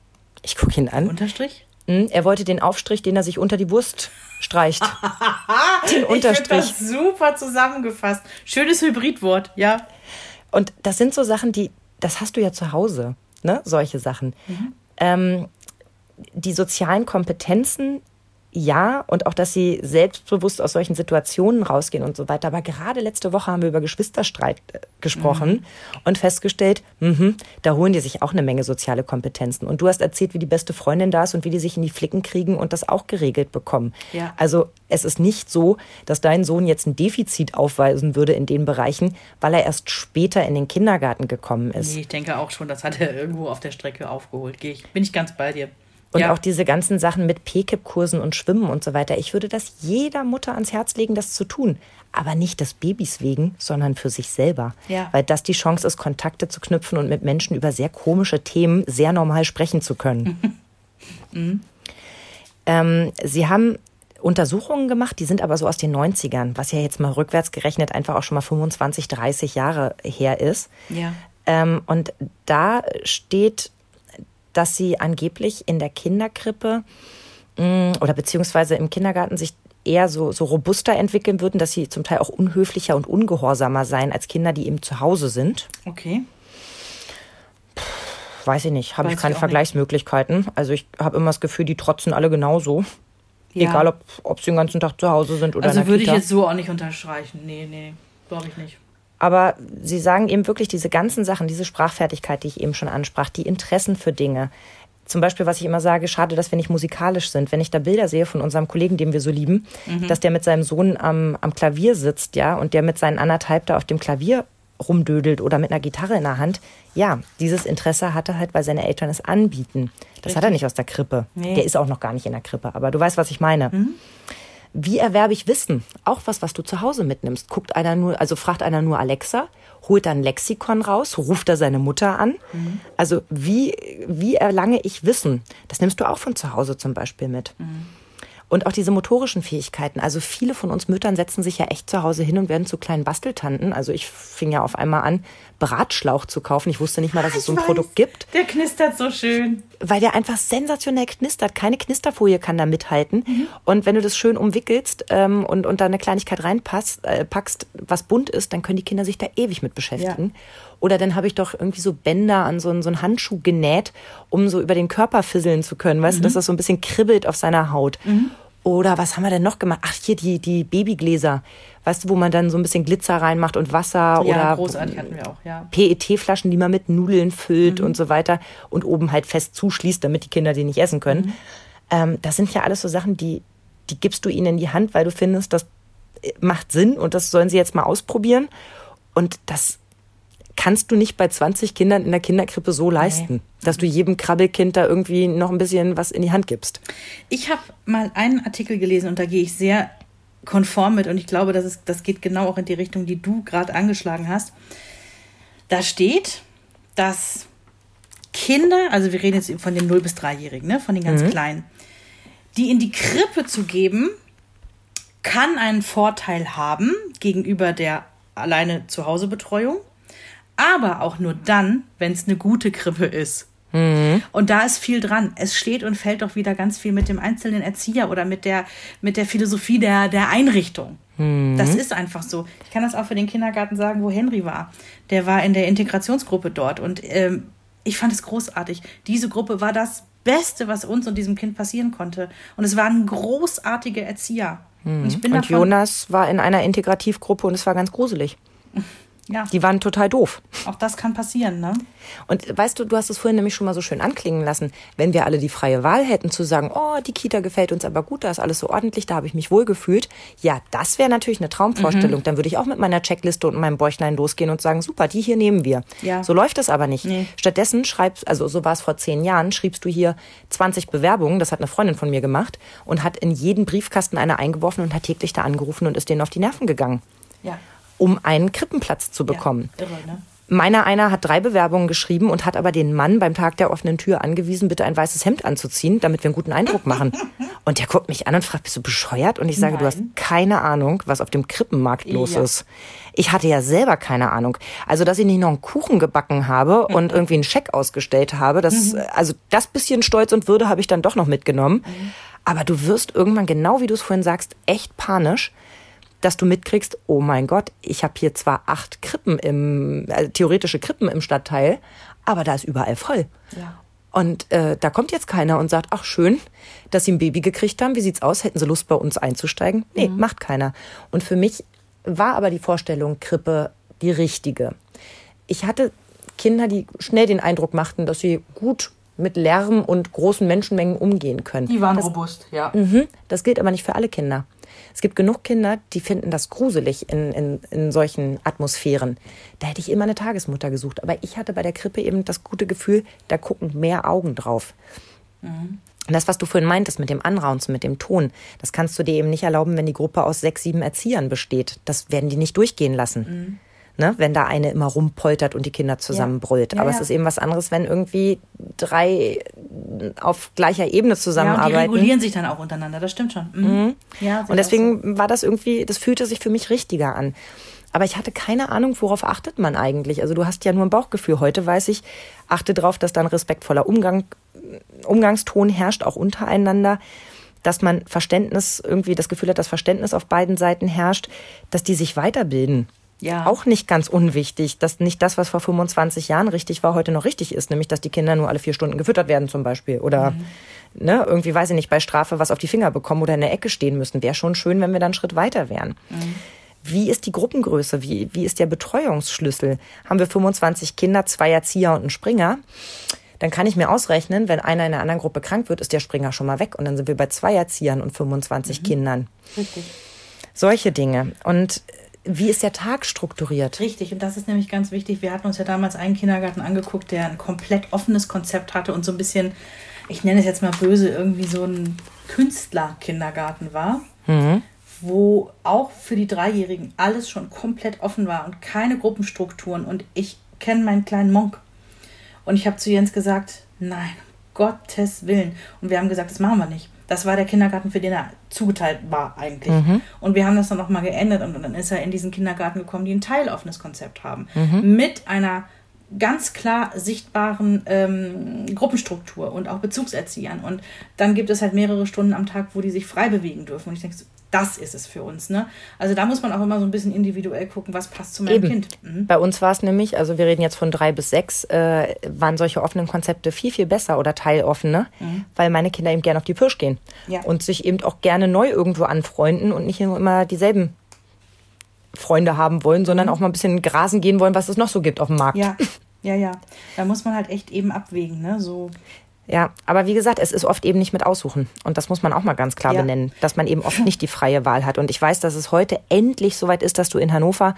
Ich gucke ihn an. Unterstrich? Hm, er wollte den Aufstrich, den er sich unter die Wurst streicht. [laughs] den Unterstrich. Ich das super zusammengefasst. Schönes Hybridwort, ja. Und das sind so Sachen, die, das hast du ja zu Hause, ne? Solche Sachen. Mhm. Ähm, die sozialen Kompetenzen ja, und auch, dass sie selbstbewusst aus solchen Situationen rausgehen und so weiter. Aber gerade letzte Woche haben wir über Geschwisterstreit äh, gesprochen mhm. und festgestellt, mh, da holen die sich auch eine Menge soziale Kompetenzen. Und du hast erzählt, wie die beste Freundin da ist und wie die sich in die Flicken kriegen und das auch geregelt bekommen. Ja. Also es ist nicht so, dass dein Sohn jetzt ein Defizit aufweisen würde in den Bereichen, weil er erst später in den Kindergarten gekommen ist. Nee, ich denke auch schon, das hat er irgendwo auf der Strecke aufgeholt. Gehe ich, bin ich ganz bei dir. Und ja. auch diese ganzen Sachen mit PKIP-Kursen und Schwimmen und so weiter. Ich würde das jeder Mutter ans Herz legen, das zu tun. Aber nicht des Babys wegen, sondern für sich selber. Ja. Weil das die Chance ist, Kontakte zu knüpfen und mit Menschen über sehr komische Themen sehr normal sprechen zu können. [laughs] mhm. ähm, Sie haben Untersuchungen gemacht, die sind aber so aus den 90ern, was ja jetzt mal rückwärts gerechnet einfach auch schon mal 25, 30 Jahre her ist. Ja. Ähm, und da steht dass sie angeblich in der Kinderkrippe mm, oder beziehungsweise im Kindergarten sich eher so, so robuster entwickeln würden, dass sie zum Teil auch unhöflicher und ungehorsamer seien als Kinder, die eben zu Hause sind. Okay. weiß ich nicht, habe ich keine ich Vergleichsmöglichkeiten. Nicht. Also ich habe immer das Gefühl, die trotzen alle genauso. Ja. Egal, ob, ob sie den ganzen Tag zu Hause sind oder Also würde ich jetzt so auch nicht unterstreichen. Nee, nee, glaube ich nicht. Aber sie sagen eben wirklich diese ganzen Sachen, diese Sprachfertigkeit, die ich eben schon ansprach, die Interessen für Dinge. Zum Beispiel, was ich immer sage, schade, dass wir nicht musikalisch sind. Wenn ich da Bilder sehe von unserem Kollegen, den wir so lieben, mhm. dass der mit seinem Sohn am, am Klavier sitzt, ja, und der mit seinen anderthalb da auf dem Klavier rumdödelt oder mit einer Gitarre in der Hand. Ja, dieses Interesse hat er halt, weil seine Eltern es anbieten. Das Richtig. hat er nicht aus der Krippe. Nee. Der ist auch noch gar nicht in der Krippe, aber du weißt, was ich meine. Mhm. Wie erwerbe ich Wissen? Auch was, was du zu Hause mitnimmst. Guckt einer nur, also fragt einer nur Alexa, holt dann Lexikon raus, ruft er seine Mutter an. Mhm. Also wie, wie erlange ich Wissen? Das nimmst du auch von zu Hause zum Beispiel mit. Mhm. Und auch diese motorischen Fähigkeiten. Also viele von uns Müttern setzen sich ja echt zu Hause hin und werden zu kleinen Basteltanten. Also ich fing ja auf einmal an, Bratschlauch zu kaufen. Ich wusste nicht mal, dass es so ein weiß, Produkt gibt. Der knistert so schön. Weil der einfach sensationell knistert. Keine Knisterfolie kann da mithalten. Mhm. Und wenn du das schön umwickelst ähm, und, und da eine Kleinigkeit reinpackst, äh, packst, was bunt ist, dann können die Kinder sich da ewig mit beschäftigen. Ja. Oder dann habe ich doch irgendwie so Bänder an so, so einen Handschuh genäht, um so über den Körper fisseln zu können. Weißt mhm. du, dass das so ein bisschen kribbelt auf seiner Haut. Mhm. Oder was haben wir denn noch gemacht? Ach, hier die, die Babygläser. Weißt du, wo man dann so ein bisschen Glitzer reinmacht und Wasser ja, oder großartig hatten wir auch, ja. PET-Flaschen, die man mit Nudeln füllt mhm. und so weiter und oben halt fest zuschließt, damit die Kinder die nicht essen können. Mhm. Ähm, das sind ja alles so Sachen, die, die gibst du ihnen in die Hand, weil du findest, das macht Sinn und das sollen sie jetzt mal ausprobieren. Und das kannst du nicht bei 20 Kindern in der Kinderkrippe so leisten, nee. dass du jedem Krabbelkind da irgendwie noch ein bisschen was in die Hand gibst. Ich habe mal einen Artikel gelesen und da gehe ich sehr konform mit und ich glaube, das, ist, das geht genau auch in die Richtung, die du gerade angeschlagen hast. Da steht, dass Kinder, also wir reden jetzt von den 0- bis 3-Jährigen, ne, von den ganz mhm. Kleinen, die in die Krippe zu geben, kann einen Vorteil haben gegenüber der alleine Zuhausebetreuung aber auch nur dann, wenn es eine gute Krippe ist. Mhm. Und da ist viel dran. Es steht und fällt doch wieder ganz viel mit dem einzelnen Erzieher oder mit der, mit der Philosophie der, der Einrichtung. Mhm. Das ist einfach so. Ich kann das auch für den Kindergarten sagen, wo Henry war. Der war in der Integrationsgruppe dort und ähm, ich fand es großartig. Diese Gruppe war das Beste, was uns und diesem Kind passieren konnte. Und es waren großartige Erzieher. Mhm. Und, und Jonas war in einer Integrativgruppe und es war ganz gruselig. [laughs] Ja. Die waren total doof. Auch das kann passieren, ne? Und weißt du, du hast es vorhin nämlich schon mal so schön anklingen lassen, wenn wir alle die freie Wahl hätten zu sagen, oh, die Kita gefällt uns aber gut, da ist alles so ordentlich, da habe ich mich wohl gefühlt. Ja, das wäre natürlich eine Traumvorstellung. Mhm. Dann würde ich auch mit meiner Checkliste und meinem Bäuchlein losgehen und sagen, super, die hier nehmen wir. Ja. So läuft das aber nicht. Nee. Stattdessen schreibst, also so war es vor zehn Jahren, schriebst du hier 20 Bewerbungen, das hat eine Freundin von mir gemacht und hat in jeden Briefkasten eine eingeworfen und hat täglich da angerufen und ist denen auf die Nerven gegangen. Ja um einen Krippenplatz zu bekommen. Ja, irre, ne? Meiner einer hat drei Bewerbungen geschrieben und hat aber den Mann beim Tag der offenen Tür angewiesen, bitte ein weißes Hemd anzuziehen, damit wir einen guten Eindruck machen. [laughs] Und der guckt mich an und fragt, bist du bescheuert? Und ich sage, Nein. du hast keine Ahnung, was auf dem Krippenmarkt los ja. ist. Ich hatte ja selber keine Ahnung. Also, dass ich nicht noch einen Kuchen gebacken habe und [laughs] irgendwie einen Scheck ausgestellt habe, das, mhm. also das bisschen Stolz und Würde habe ich dann doch noch mitgenommen. Mhm. Aber du wirst irgendwann, genau wie du es vorhin sagst, echt panisch dass du mitkriegst, oh mein Gott, ich habe hier zwar acht Krippen im, äh, theoretische Krippen im Stadtteil, aber da ist überall voll. Ja. Und äh, da kommt jetzt keiner und sagt, ach schön, dass sie ein Baby gekriegt haben. Wie sieht's aus? Hätten sie Lust, bei uns einzusteigen? Nee, mhm. macht keiner. Und für mich war aber die Vorstellung Krippe die richtige. Ich hatte Kinder, die schnell den Eindruck machten, dass sie gut mit Lärm und großen Menschenmengen umgehen können. Die waren das, robust, ja. Mh, das gilt aber nicht für alle Kinder. Es gibt genug Kinder, die finden das gruselig in, in, in solchen Atmosphären. Da hätte ich immer eine Tagesmutter gesucht. Aber ich hatte bei der Krippe eben das gute Gefühl, da gucken mehr Augen drauf. Mhm. Und das, was du vorhin meintest mit dem Anraunzen, mit dem Ton, das kannst du dir eben nicht erlauben, wenn die Gruppe aus sechs, sieben Erziehern besteht. Das werden die nicht durchgehen lassen. Mhm ne, wenn da eine immer rumpoltert und die Kinder zusammenbrüllt. Ja. Aber ja, es ist eben was anderes, wenn irgendwie drei auf gleicher Ebene zusammenarbeiten. Ja, die regulieren sich dann auch untereinander, das stimmt schon. Mhm. Mhm. Ja, und deswegen so. war das irgendwie, das fühlte sich für mich richtiger an. Aber ich hatte keine Ahnung, worauf achtet man eigentlich. Also du hast ja nur ein Bauchgefühl. Heute weiß ich, achte darauf, dass da ein respektvoller Umgang, Umgangston herrscht, auch untereinander dass man Verständnis irgendwie das Gefühl hat, dass Verständnis auf beiden Seiten herrscht, dass die sich weiterbilden. Ja. Auch nicht ganz unwichtig, dass nicht das, was vor 25 Jahren richtig war, heute noch richtig ist, nämlich dass die Kinder nur alle vier Stunden gefüttert werden zum Beispiel oder mhm. ne, irgendwie, weiß ich nicht, bei Strafe was auf die Finger bekommen oder in der Ecke stehen müssen. Wäre schon schön, wenn wir dann einen Schritt weiter wären. Mhm. Wie ist die Gruppengröße? Wie, wie ist der Betreuungsschlüssel? Haben wir 25 Kinder, zwei Erzieher und einen Springer? Dann kann ich mir ausrechnen, wenn einer in einer anderen Gruppe krank wird, ist der Springer schon mal weg und dann sind wir bei zwei Erziehern und 25 mhm. Kindern. Richtig. Solche Dinge. Und wie ist der Tag strukturiert? Richtig, und das ist nämlich ganz wichtig. Wir hatten uns ja damals einen Kindergarten angeguckt, der ein komplett offenes Konzept hatte und so ein bisschen, ich nenne es jetzt mal böse, irgendwie so ein Künstlerkindergarten war. Mhm. Wo auch für die Dreijährigen alles schon komplett offen war und keine Gruppenstrukturen. Und ich kenne meinen kleinen Monk. Und ich habe zu Jens gesagt, nein, Gottes Willen. Und wir haben gesagt, das machen wir nicht. Das war der Kindergarten, für den er zugeteilt war eigentlich. Mhm. Und wir haben das dann nochmal geändert und dann ist er in diesen Kindergarten gekommen, die ein teiloffenes Konzept haben. Mhm. Mit einer ganz klar sichtbaren ähm, Gruppenstruktur und auch Bezugserziehern. Und dann gibt es halt mehrere Stunden am Tag, wo die sich frei bewegen dürfen. Und ich denke, das ist es für uns. Ne? Also da muss man auch immer so ein bisschen individuell gucken, was passt zu meinem Eben. Kind. Mhm. Bei uns war es nämlich, also wir reden jetzt von drei bis sechs, äh, waren solche offenen Konzepte viel, viel besser oder teiloffene, mhm. weil meine Kinder eben gerne auf die Pirsch gehen ja. und sich eben auch gerne neu irgendwo anfreunden und nicht immer dieselben Freunde haben wollen, sondern mhm. auch mal ein bisschen grasen gehen wollen, was es noch so gibt auf dem Markt. Ja, [laughs] ja, ja. Da muss man halt echt eben abwägen, ne? So ja, aber wie gesagt, es ist oft eben nicht mit Aussuchen. Und das muss man auch mal ganz klar ja. benennen, dass man eben oft nicht die freie Wahl hat. Und ich weiß, dass es heute endlich soweit ist, dass du in Hannover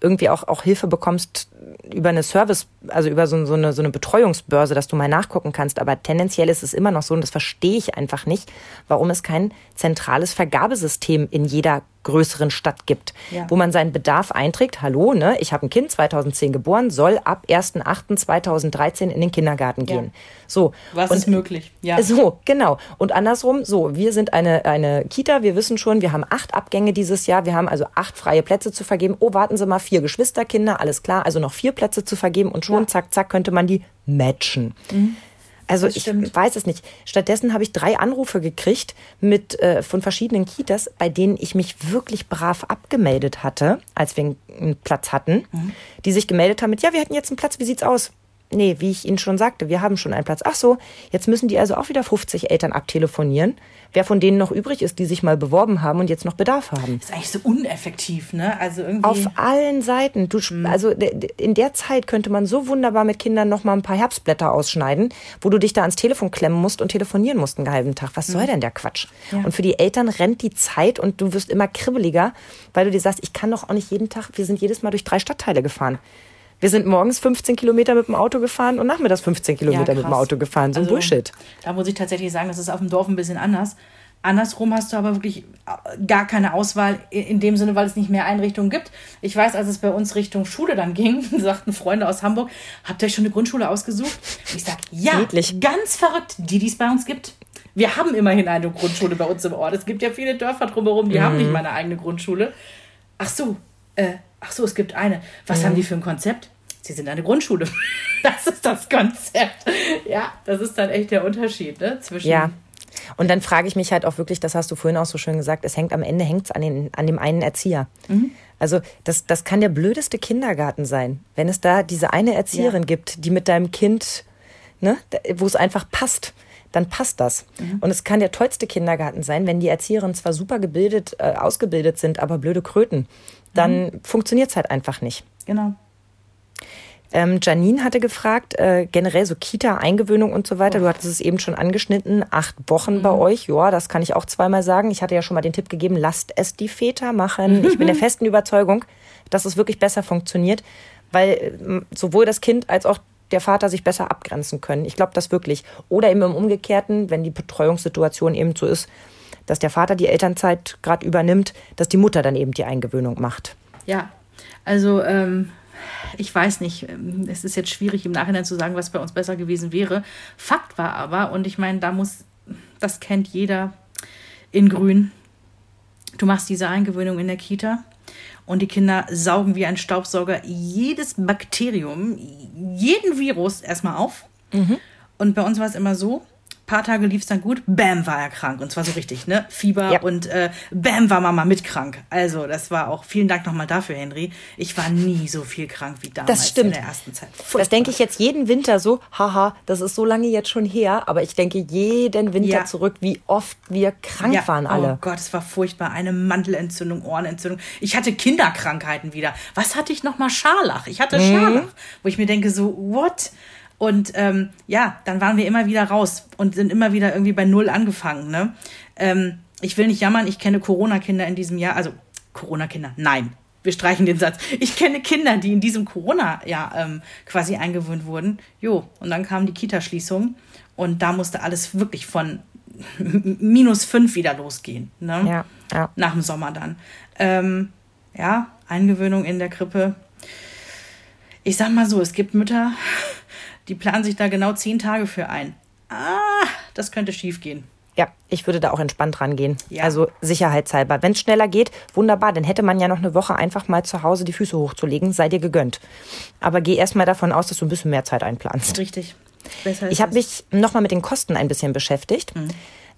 irgendwie auch, auch Hilfe bekommst über eine Service, also über so, so, eine, so eine Betreuungsbörse, dass du mal nachgucken kannst. Aber tendenziell ist es immer noch so, und das verstehe ich einfach nicht, warum es kein zentrales Vergabesystem in jeder größeren Stadt gibt, ja. wo man seinen Bedarf einträgt. Hallo, ne? Ich habe ein Kind, 2010 geboren, soll ab 1.8.2013 in den Kindergarten gehen. Ja. So. Was und, ist möglich? Ja. [laughs] So, genau. Und andersrum, so, wir sind eine, eine Kita, wir wissen schon, wir haben acht Abgänge dieses Jahr, wir haben also acht freie Plätze zu vergeben. Oh, warten Sie mal, vier Geschwisterkinder, alles klar, also noch vier Plätze zu vergeben und schon, ja. zack, zack, könnte man die matchen. Mhm. Also ich weiß es nicht. Stattdessen habe ich drei Anrufe gekriegt mit äh, von verschiedenen Kitas, bei denen ich mich wirklich brav abgemeldet hatte, als wir einen Platz hatten, mhm. die sich gemeldet haben mit, ja, wir hätten jetzt einen Platz, wie sieht's aus? Nee, wie ich Ihnen schon sagte, wir haben schon einen Platz. Ach so, jetzt müssen die also auch wieder 50 Eltern abtelefonieren wer von denen noch übrig ist, die sich mal beworben haben und jetzt noch Bedarf haben. Das ist eigentlich so uneffektiv, ne? Also irgendwie. Auf allen Seiten. Du, mhm. Also in der Zeit könnte man so wunderbar mit Kindern noch mal ein paar Herbstblätter ausschneiden, wo du dich da ans Telefon klemmen musst und telefonieren musst einen halben Tag. Was soll mhm. denn der Quatsch? Ja. Und für die Eltern rennt die Zeit und du wirst immer kribbeliger, weil du dir sagst, ich kann doch auch nicht jeden Tag, wir sind jedes Mal durch drei Stadtteile gefahren. Wir sind morgens 15 Kilometer mit dem Auto gefahren und nachmittags 15 Kilometer ja, mit dem Auto gefahren. So ein also, Bullshit. Da muss ich tatsächlich sagen, das ist auf dem Dorf ein bisschen anders. Andersrum hast du aber wirklich äh, gar keine Auswahl in dem Sinne, weil es nicht mehr Einrichtungen gibt. Ich weiß, als es bei uns Richtung Schule dann ging, [laughs] sagten Freunde aus Hamburg, habt ihr euch schon eine Grundschule ausgesucht? Ich sage, ja, Redlich. ganz verrückt, die, die es bei uns gibt. Wir haben immerhin eine Grundschule bei uns im Ort. Es gibt ja viele Dörfer drumherum, die mhm. haben nicht mal eine eigene Grundschule. Ach so, äh, ach so, es gibt eine. Was mhm. haben die für ein Konzept? Sie sind eine Grundschule. [laughs] Das ist das Konzept. Ja, das ist dann echt der Unterschied ne, zwischen ja. Und dann frage ich mich halt auch wirklich, das hast du vorhin auch so schön gesagt, es hängt am Ende hängt's an, den, an dem einen Erzieher. Mhm. Also das, das kann der blödeste Kindergarten sein, wenn es da diese eine Erzieherin ja. gibt, die mit deinem Kind, ne, wo es einfach passt dann passt das. Mhm. Und es kann der tollste Kindergarten sein, wenn die Erzieherinnen zwar super gebildet, äh, ausgebildet sind, aber blöde Kröten. Dann mhm. funktioniert es halt einfach nicht. Genau. Ähm, Janine hatte gefragt, äh, generell so Kita-Eingewöhnung und so weiter. Du hattest es eben schon angeschnitten, acht Wochen mhm. bei euch. Ja, das kann ich auch zweimal sagen. Ich hatte ja schon mal den Tipp gegeben, lasst es die Väter machen. Ich bin der festen Überzeugung, dass es wirklich besser funktioniert, weil äh, sowohl das Kind als auch der Vater sich besser abgrenzen können. Ich glaube das wirklich. Oder eben im Umgekehrten, wenn die Betreuungssituation eben so ist, dass der Vater die Elternzeit gerade übernimmt, dass die Mutter dann eben die Eingewöhnung macht. Ja, also ähm, ich weiß nicht, ähm, es ist jetzt schwierig im Nachhinein zu sagen, was bei uns besser gewesen wäre. Fakt war aber, und ich meine, da muss, das kennt jeder in Grün, du machst diese Eingewöhnung in der Kita und die Kinder saugen wie ein Staubsauger jedes Bakterium, jeden Virus erstmal auf. Mhm. Und bei uns war es immer so, paar Tage lief es dann gut, bam, war er krank. Und zwar so richtig, ne? Fieber ja. und äh, bam, war Mama mit krank. Also, das war auch, vielen Dank nochmal dafür, Henry. Ich war nie so viel krank wie damals das stimmt. in der ersten Zeit. Furchtbar. Das denke ich jetzt jeden Winter so, haha, das ist so lange jetzt schon her, aber ich denke jeden Winter ja. zurück, wie oft wir krank ja. waren alle. Oh Gott, es war furchtbar. Eine Mandelentzündung, Ohrenentzündung. Ich hatte Kinderkrankheiten wieder. Was hatte ich nochmal? Scharlach. Ich hatte mhm. Scharlach. Wo ich mir denke so, what? Und ähm, ja, dann waren wir immer wieder raus und sind immer wieder irgendwie bei Null angefangen. Ne? Ähm, ich will nicht jammern, ich kenne Corona-Kinder in diesem Jahr, also Corona-Kinder, nein, wir streichen den Satz. Ich kenne Kinder, die in diesem Corona-Jahr ähm, quasi eingewöhnt wurden. Jo, und dann kam die Kita-Schließung und da musste alles wirklich von [laughs] minus fünf wieder losgehen. Ne? Ja, ja. Nach dem Sommer dann. Ähm, ja, Eingewöhnung in der Krippe. Ich sag mal so, es gibt Mütter, die planen sich da genau zehn Tage für ein. Ah, das könnte schief gehen. Ja, ich würde da auch entspannt rangehen. Ja. Also sicherheitshalber. Wenn es schneller geht, wunderbar, dann hätte man ja noch eine Woche einfach mal zu Hause die Füße hochzulegen, sei dir gegönnt. Aber geh erst mal davon aus, dass du ein bisschen mehr Zeit einplanst. Richtig. Besser ich habe mich nochmal mit den Kosten ein bisschen beschäftigt. Mhm.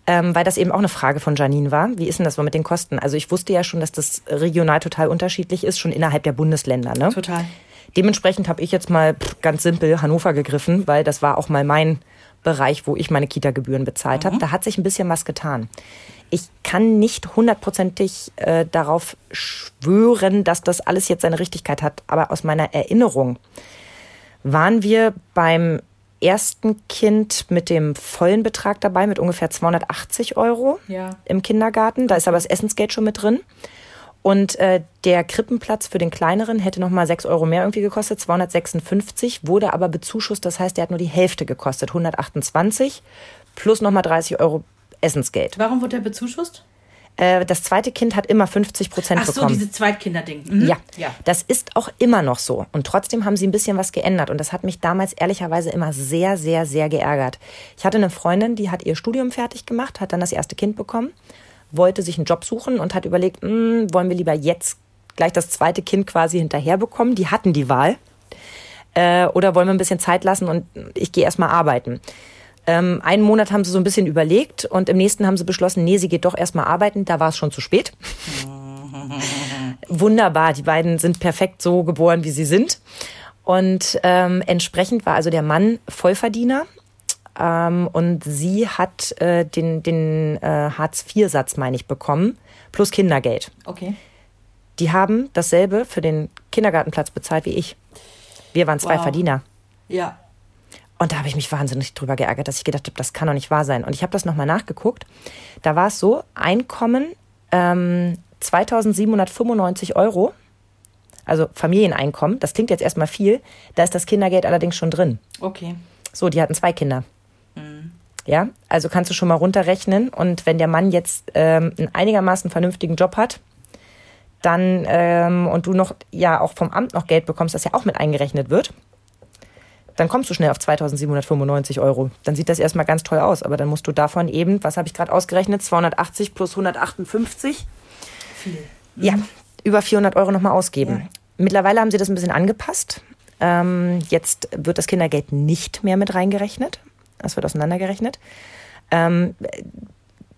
Ähm, weil das eben auch eine Frage von Janine war. Wie ist denn das so mit den Kosten? Also ich wusste ja schon, dass das regional total unterschiedlich ist, schon innerhalb der Bundesländer. Ne? Total. Dementsprechend habe ich jetzt mal ganz simpel Hannover gegriffen, weil das war auch mal mein Bereich, wo ich meine Kita-Gebühren bezahlt mhm. habe. Da hat sich ein bisschen was getan. Ich kann nicht hundertprozentig äh, darauf schwören, dass das alles jetzt seine Richtigkeit hat, aber aus meiner Erinnerung waren wir beim ersten Kind mit dem vollen Betrag dabei, mit ungefähr 280 Euro ja. im Kindergarten. Da ist aber das Essensgeld schon mit drin. Und äh, der Krippenplatz für den kleineren hätte nochmal 6 Euro mehr irgendwie gekostet, 256, wurde aber bezuschusst, das heißt, der hat nur die Hälfte gekostet, 128 plus nochmal 30 Euro Essensgeld. Warum wurde der bezuschusst? Äh, das zweite Kind hat immer 50 Prozent bekommen. Ach so, diese Zweitkinderding. Mhm. Ja, ja, das ist auch immer noch so. Und trotzdem haben sie ein bisschen was geändert. Und das hat mich damals ehrlicherweise immer sehr, sehr, sehr geärgert. Ich hatte eine Freundin, die hat ihr Studium fertig gemacht, hat dann das erste Kind bekommen wollte sich einen Job suchen und hat überlegt, mh, hm, wollen wir lieber jetzt gleich das zweite Kind quasi hinterher bekommen? Die hatten die Wahl. Äh, oder wollen wir ein bisschen Zeit lassen und ich gehe erstmal arbeiten? Ähm, einen Monat haben sie so ein bisschen überlegt und im nächsten haben sie beschlossen, nee, sie geht doch erstmal arbeiten. Da war es schon zu spät. [laughs] Wunderbar, die beiden sind perfekt so geboren, wie sie sind. Und ähm, entsprechend war also der Mann Vollverdiener ähm, und sie hat äh, den, den äh, Hartz-IV-Satz, meine ich, bekommen, plus Kindergeld. Okay. Die haben dasselbe für den Kindergartenplatz bezahlt wie ich. Wir waren zwei wow. Verdiener. Ja. Und da habe ich mich wahnsinnig drüber geärgert, dass ich gedacht habe, das kann doch nicht wahr sein. Und ich habe das nochmal nachgeguckt. Da war es so, Einkommen ähm, 2795 Euro, also Familieneinkommen, das klingt jetzt erstmal viel, da ist das Kindergeld allerdings schon drin. Okay. So, die hatten zwei Kinder. Ja, also kannst du schon mal runterrechnen. Und wenn der Mann jetzt ähm, einen einigermaßen vernünftigen Job hat, dann ähm, und du noch ja auch vom Amt noch Geld bekommst, das ja auch mit eingerechnet wird, dann kommst du schnell auf 2795 Euro. Dann sieht das erstmal ganz toll aus, aber dann musst du davon eben, was habe ich gerade ausgerechnet, 280 plus 158. Viel. Mhm. Ja, über 400 Euro nochmal ausgeben. Ja. Mittlerweile haben sie das ein bisschen angepasst. Ähm, jetzt wird das Kindergeld nicht mehr mit reingerechnet. Das wird auseinandergerechnet. Ähm,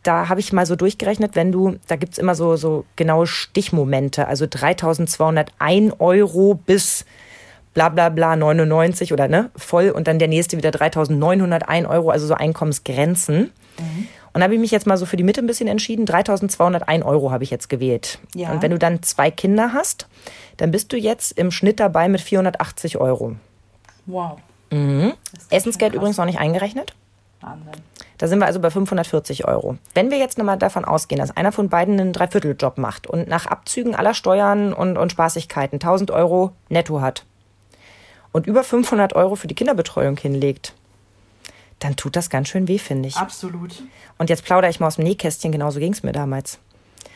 da habe ich mal so durchgerechnet, wenn du, da gibt es immer so, so genaue Stichmomente, also 3201 Euro bis bla bla bla 99 oder ne, voll und dann der nächste wieder 3901 Euro, also so Einkommensgrenzen. Mhm. Und da habe ich mich jetzt mal so für die Mitte ein bisschen entschieden. 3201 Euro habe ich jetzt gewählt. Ja. Und wenn du dann zwei Kinder hast, dann bist du jetzt im Schnitt dabei mit 480 Euro. Wow. Mhm. Essensgeld übrigens noch nicht eingerechnet. Wahnsinn. Da sind wir also bei 540 Euro. Wenn wir jetzt nochmal davon ausgehen, dass einer von beiden einen Dreivierteljob macht und nach Abzügen aller Steuern und, und Spaßigkeiten 1000 Euro netto hat und über 500 Euro für die Kinderbetreuung hinlegt, dann tut das ganz schön weh, finde ich. Absolut. Und jetzt plaudere ich mal aus dem Nähkästchen, genauso ging es mir damals.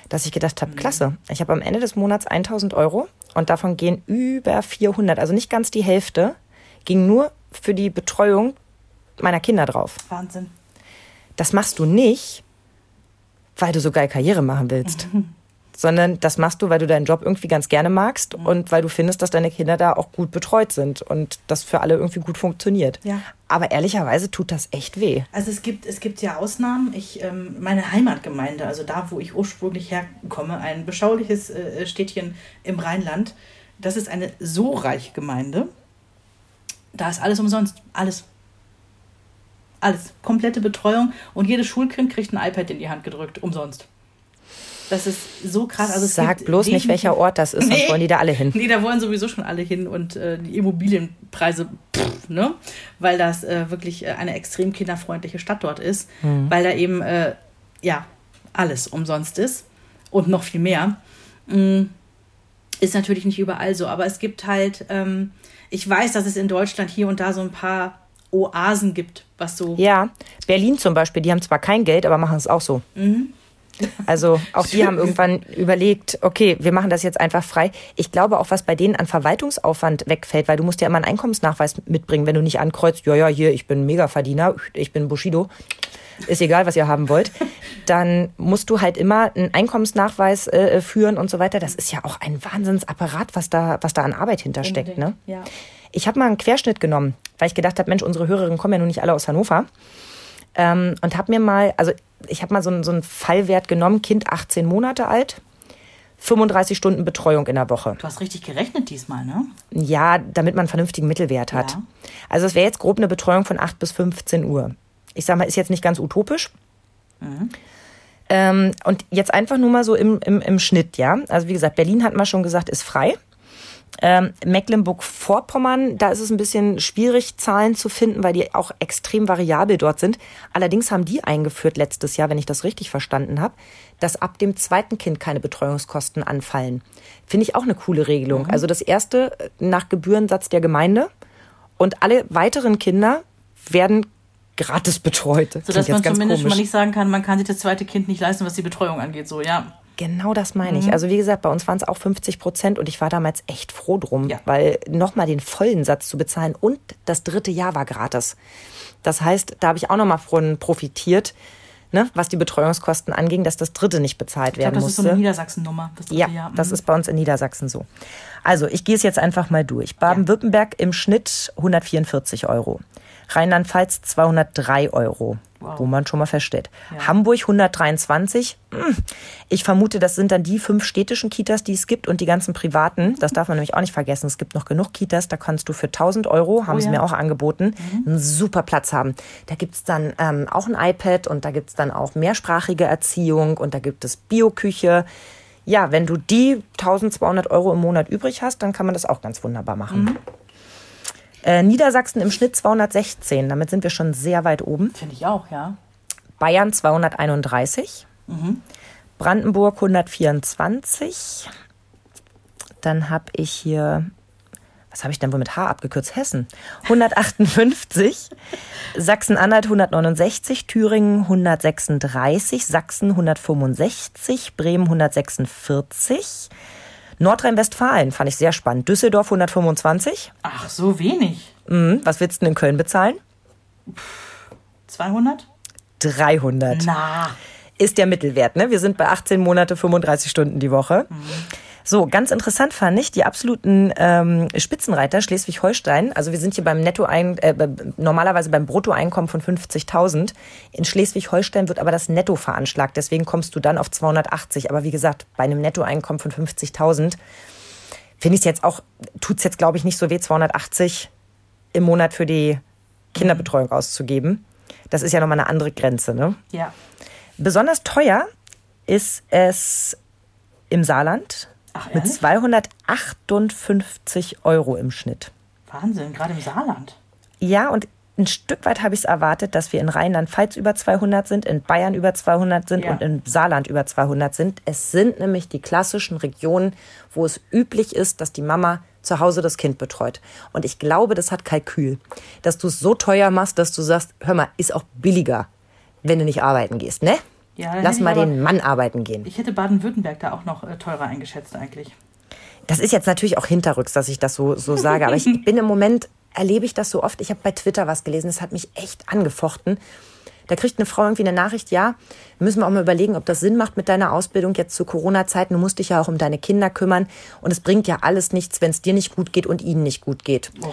Dass ich gedacht habe, mhm. klasse, ich habe am Ende des Monats 1000 Euro und davon gehen über 400, also nicht ganz die Hälfte, ging nur für die Betreuung meiner Kinder drauf. Wahnsinn. Das machst du nicht, weil du so geil Karriere machen willst. Mhm. Sondern das machst du, weil du deinen Job irgendwie ganz gerne magst mhm. und weil du findest, dass deine Kinder da auch gut betreut sind und das für alle irgendwie gut funktioniert. Ja. Aber ehrlicherweise tut das echt weh. Also es gibt, es gibt ja Ausnahmen. Ich, ähm, meine Heimatgemeinde, also da, wo ich ursprünglich herkomme, ein beschauliches äh, Städtchen im Rheinland, das ist eine so reiche Gemeinde. Da ist alles umsonst. Alles. Alles. Komplette Betreuung und jedes Schulkind kriegt ein iPad in die Hand gedrückt. Umsonst. Das ist so krass. Also Sag bloß nicht, welcher Ort das ist, nee, sonst wollen die da alle hin. Nee, da wollen sowieso schon alle hin und äh, die Immobilienpreise, pff, ne? Weil das äh, wirklich äh, eine extrem kinderfreundliche Stadt dort ist, mhm. weil da eben, äh, ja, alles umsonst ist und noch viel mehr. Mhm. Ist natürlich nicht überall so, aber es gibt halt, ähm, ich weiß, dass es in Deutschland hier und da so ein paar Oasen gibt, was so. Ja, Berlin zum Beispiel, die haben zwar kein Geld, aber machen es auch so. Mhm. Also auch die haben [laughs] irgendwann überlegt, okay, wir machen das jetzt einfach frei. Ich glaube auch, was bei denen an Verwaltungsaufwand wegfällt, weil du musst ja immer einen Einkommensnachweis mitbringen, wenn du nicht ankreuzt, ja, ja, hier, ich bin Megaverdiener, ich bin Bushido, ist egal, was ihr haben wollt, dann musst du halt immer einen Einkommensnachweis äh, führen und so weiter. Das ist ja auch ein Wahnsinnsapparat, was da, was da an Arbeit hintersteckt. Ne? Ja. Ich habe mal einen Querschnitt genommen, weil ich gedacht habe, Mensch, unsere Hörerinnen kommen ja nun nicht alle aus Hannover. Ähm, und habe mir mal, also ich habe mal so, so einen Fallwert genommen, Kind 18 Monate alt, 35 Stunden Betreuung in der Woche. Du hast richtig gerechnet diesmal, ne? Ja, damit man einen vernünftigen Mittelwert hat. Ja. Also es wäre jetzt grob eine Betreuung von 8 bis 15 Uhr. Ich sage mal, ist jetzt nicht ganz utopisch. Mhm. Ähm, und jetzt einfach nur mal so im, im, im Schnitt, ja. Also wie gesagt, Berlin hat man schon gesagt, ist frei. Ähm, Mecklenburg-Vorpommern, da ist es ein bisschen schwierig, Zahlen zu finden, weil die auch extrem variabel dort sind. Allerdings haben die eingeführt letztes Jahr, wenn ich das richtig verstanden habe, dass ab dem zweiten Kind keine Betreuungskosten anfallen. Finde ich auch eine coole Regelung. Mhm. Also das erste äh, nach Gebührensatz der Gemeinde und alle weiteren Kinder werden gratis betreut. So dass man zumindest komisch. mal nicht sagen kann, man kann sich das zweite Kind nicht leisten, was die Betreuung angeht. So, ja. Genau das meine ich. Mhm. Also wie gesagt, bei uns waren es auch 50 Prozent und ich war damals echt froh drum, ja. weil nochmal den vollen Satz zu bezahlen und das dritte Jahr war gratis. Das heißt, da habe ich auch nochmal von profitiert, ne, was die Betreuungskosten anging, dass das dritte nicht bezahlt ich werden glaub, das musste. Das ist so eine Niedersachsen-Nummer. Ja, Jahr. das mhm. ist bei uns in Niedersachsen so. Also ich gehe es jetzt einfach mal durch. Baden-Württemberg im Schnitt 144 Euro. Rheinland-Pfalz 203 Euro, wow. wo man schon mal feststellt. Ja. Hamburg 123. Hm. Ich vermute, das sind dann die fünf städtischen Kitas, die es gibt und die ganzen privaten. Das darf man nämlich auch nicht vergessen. Es gibt noch genug Kitas, da kannst du für 1000 Euro, haben oh, sie ja. mir auch angeboten, mhm. einen super Platz haben. Da gibt's dann ähm, auch ein iPad und da gibt's dann auch mehrsprachige Erziehung und da gibt es Bioküche. Ja, wenn du die 1200 Euro im Monat übrig hast, dann kann man das auch ganz wunderbar machen. Mhm. Äh, Niedersachsen im Schnitt 216, damit sind wir schon sehr weit oben. Finde ich auch, ja. Bayern 231. Mhm. Brandenburg 124. Dann habe ich hier, was habe ich denn wohl mit H abgekürzt? Hessen. 158, Sachsen-Anhalt 169, Thüringen 136, Sachsen 165, Bremen 146. Nordrhein-Westfalen fand ich sehr spannend. Düsseldorf 125. Ach, so wenig. Mhm. Was willst du denn in Köln bezahlen? 200? 300. Na. Ist der Mittelwert, ne? Wir sind bei 18 Monate, 35 Stunden die Woche. Mhm. So, ganz interessant fand ich die absoluten ähm, Spitzenreiter Schleswig-Holstein. Also wir sind hier beim Netto ein, äh, normalerweise beim Bruttoeinkommen von 50.000. In Schleswig-Holstein wird aber das Netto veranschlagt. Deswegen kommst du dann auf 280. Aber wie gesagt, bei einem Nettoeinkommen von 50.000 finde ich es jetzt auch, tut es jetzt glaube ich nicht so weh, 280 im Monat für die Kinderbetreuung auszugeben. Das ist ja nochmal eine andere Grenze, ne? Ja. Besonders teuer ist es im Saarland Ach, mit 258 Euro im Schnitt. Wahnsinn, gerade im Saarland. Ja, und ein Stück weit habe ich es erwartet, dass wir in Rheinland-Pfalz über 200 sind, in Bayern über 200 sind ja. und in Saarland über 200 sind. Es sind nämlich die klassischen Regionen, wo es üblich ist, dass die Mama zu Hause das Kind betreut. Und ich glaube, das hat Kalkül, dass du es so teuer machst, dass du sagst, hör mal, ist auch billiger, wenn du nicht arbeiten gehst, ne? Ja, Lass mal den Mann arbeiten gehen. Ich hätte Baden-Württemberg da auch noch äh, teurer eingeschätzt eigentlich. Das ist jetzt natürlich auch hinterrücks, dass ich das so, so sage. Aber ich [laughs] bin im Moment, erlebe ich das so oft. Ich habe bei Twitter was gelesen, das hat mich echt angefochten. Da kriegt eine Frau irgendwie eine Nachricht, ja, müssen wir auch mal überlegen, ob das Sinn macht mit deiner Ausbildung jetzt zu Corona-Zeiten. Du musst dich ja auch um deine Kinder kümmern. Und es bringt ja alles nichts, wenn es dir nicht gut geht und ihnen nicht gut geht. Oh.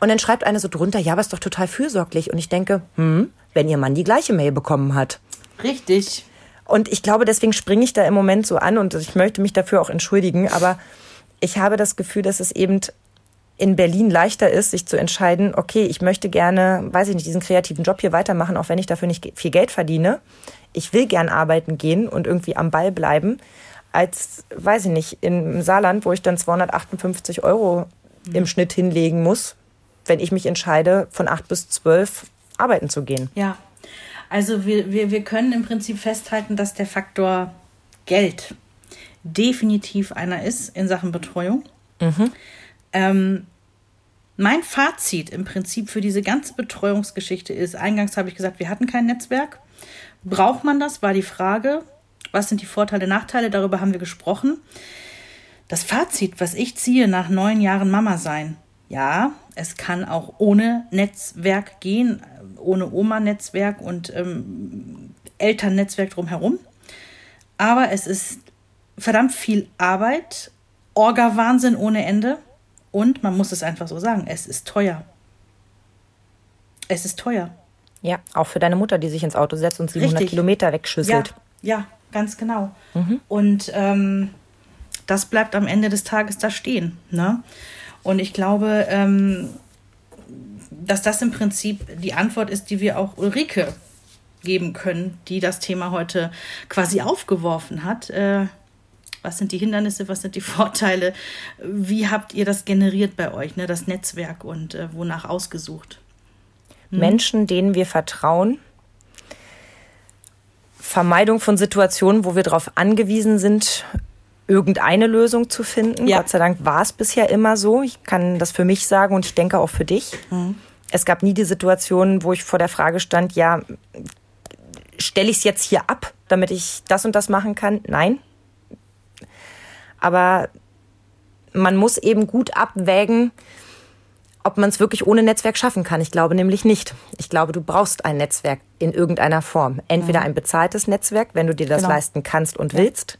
Und dann schreibt eine so drunter, ja, aber ist doch total fürsorglich. Und ich denke, hm, wenn ihr Mann die gleiche Mail bekommen hat. Richtig. Und ich glaube, deswegen springe ich da im Moment so an und ich möchte mich dafür auch entschuldigen. Aber ich habe das Gefühl, dass es eben in Berlin leichter ist, sich zu entscheiden, okay, ich möchte gerne, weiß ich nicht, diesen kreativen Job hier weitermachen, auch wenn ich dafür nicht viel Geld verdiene. Ich will gern arbeiten gehen und irgendwie am Ball bleiben, als, weiß ich nicht, im Saarland, wo ich dann 258 Euro im Schnitt hinlegen muss, wenn ich mich entscheide, von acht bis zwölf arbeiten zu gehen. Ja, also wir, wir, wir können im Prinzip festhalten, dass der Faktor Geld definitiv einer ist in Sachen Betreuung. Mhm. Ähm, mein Fazit im Prinzip für diese ganze Betreuungsgeschichte ist, eingangs habe ich gesagt, wir hatten kein Netzwerk. Braucht man das, war die Frage. Was sind die Vorteile, Nachteile? Darüber haben wir gesprochen. Das Fazit, was ich ziehe nach neun Jahren Mama sein, ja, es kann auch ohne Netzwerk gehen, ohne Oma-Netzwerk und ähm, Elternnetzwerk drumherum. Aber es ist verdammt viel Arbeit, Orga-Wahnsinn ohne Ende. Und man muss es einfach so sagen, es ist teuer. Es ist teuer. Ja, auch für deine Mutter, die sich ins Auto setzt und 700 Richtig. Kilometer wegschüsselt. Ja, ja ganz genau. Mhm. Und ähm, das bleibt am Ende des Tages da stehen. Ne? Und ich glaube, ähm, dass das im Prinzip die Antwort ist, die wir auch Ulrike geben können, die das Thema heute quasi aufgeworfen hat. Äh, was sind die Hindernisse, was sind die [laughs] Vorteile? Wie habt ihr das generiert bei euch, ne, das Netzwerk und äh, wonach ausgesucht? Hm? Menschen, denen wir vertrauen. Vermeidung von Situationen, wo wir darauf angewiesen sind, irgendeine Lösung zu finden. Ja. Gott sei Dank war es bisher immer so. Ich kann das für mich sagen und ich denke auch für dich. Mhm. Es gab nie die Situation, wo ich vor der Frage stand, ja, stelle ich es jetzt hier ab, damit ich das und das machen kann? Nein, aber man muss eben gut abwägen, ob man es wirklich ohne Netzwerk schaffen kann. Ich glaube nämlich nicht. Ich glaube, du brauchst ein Netzwerk in irgendeiner Form. Entweder ein bezahltes Netzwerk, wenn du dir das genau. leisten kannst und willst,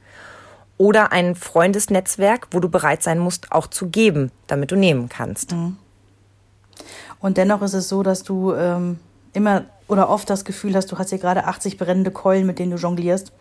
oder ein Freundesnetzwerk, wo du bereit sein musst, auch zu geben, damit du nehmen kannst. Mhm. Und dennoch ist es so, dass du ähm, immer oder oft das Gefühl hast, du hast hier gerade 80 brennende Keulen, mit denen du jonglierst.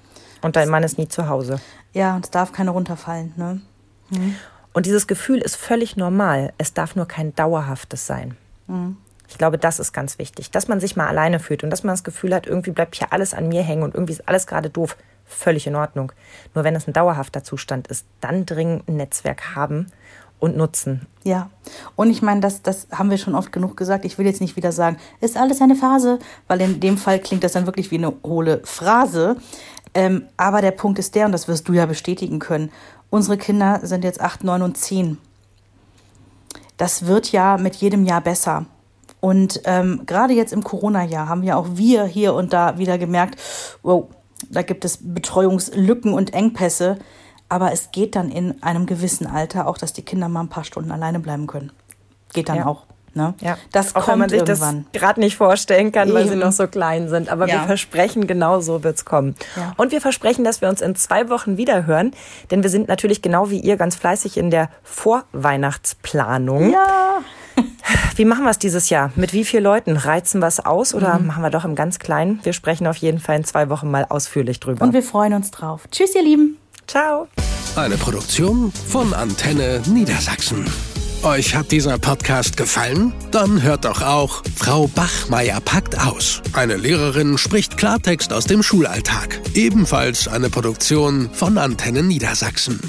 Und dein Mann ist nie zu Hause. Ja, und es darf keine runterfallen. Ne? Mhm. Und dieses Gefühl ist völlig normal. Es darf nur kein dauerhaftes sein. Mhm. Ich glaube, das ist ganz wichtig, dass man sich mal alleine fühlt und dass man das Gefühl hat, irgendwie bleibt hier alles an mir hängen und irgendwie ist alles gerade doof. Völlig in Ordnung. Nur wenn es ein dauerhafter Zustand ist, dann dringend ein Netzwerk haben und nutzen. Ja, und ich meine, das, das haben wir schon oft genug gesagt. Ich will jetzt nicht wieder sagen, ist alles eine Phase, weil in dem Fall klingt das dann wirklich wie eine hohle Phrase. Ähm, aber der Punkt ist der, und das wirst du ja bestätigen können, unsere Kinder sind jetzt 8, 9 und 10. das wird ja mit jedem Jahr besser. Und ähm, gerade jetzt im Corona-Jahr haben ja auch wir hier und da wieder gemerkt, wow, da gibt es Betreuungslücken und Engpässe. Aber es geht dann in einem gewissen Alter auch, dass die Kinder mal ein paar Stunden alleine bleiben können. Geht dann ja. auch. Ne? Ja. Das auch kommt wenn man sich irgendwann. das gerade nicht vorstellen kann, weil sie noch so klein sind. Aber ja. wir versprechen, genau so wird's kommen. Ja. Und wir versprechen, dass wir uns in zwei Wochen wieder hören, denn wir sind natürlich genau wie ihr ganz fleißig in der Vorweihnachtsplanung. Ja. [laughs] Wie machen wir es dieses Jahr? Mit wie vielen Leuten? Reizen wir es aus oder mhm. machen wir doch im ganz Kleinen? Wir sprechen auf jeden Fall in zwei Wochen mal ausführlich drüber. Und wir freuen uns drauf. Tschüss, ihr Lieben. Ciao. Eine Produktion von Antenne Niedersachsen. Euch hat dieser Podcast gefallen? Dann hört doch auch Frau Bachmeier packt aus. Eine Lehrerin spricht Klartext aus dem Schulalltag. Ebenfalls eine Produktion von Antenne Niedersachsen.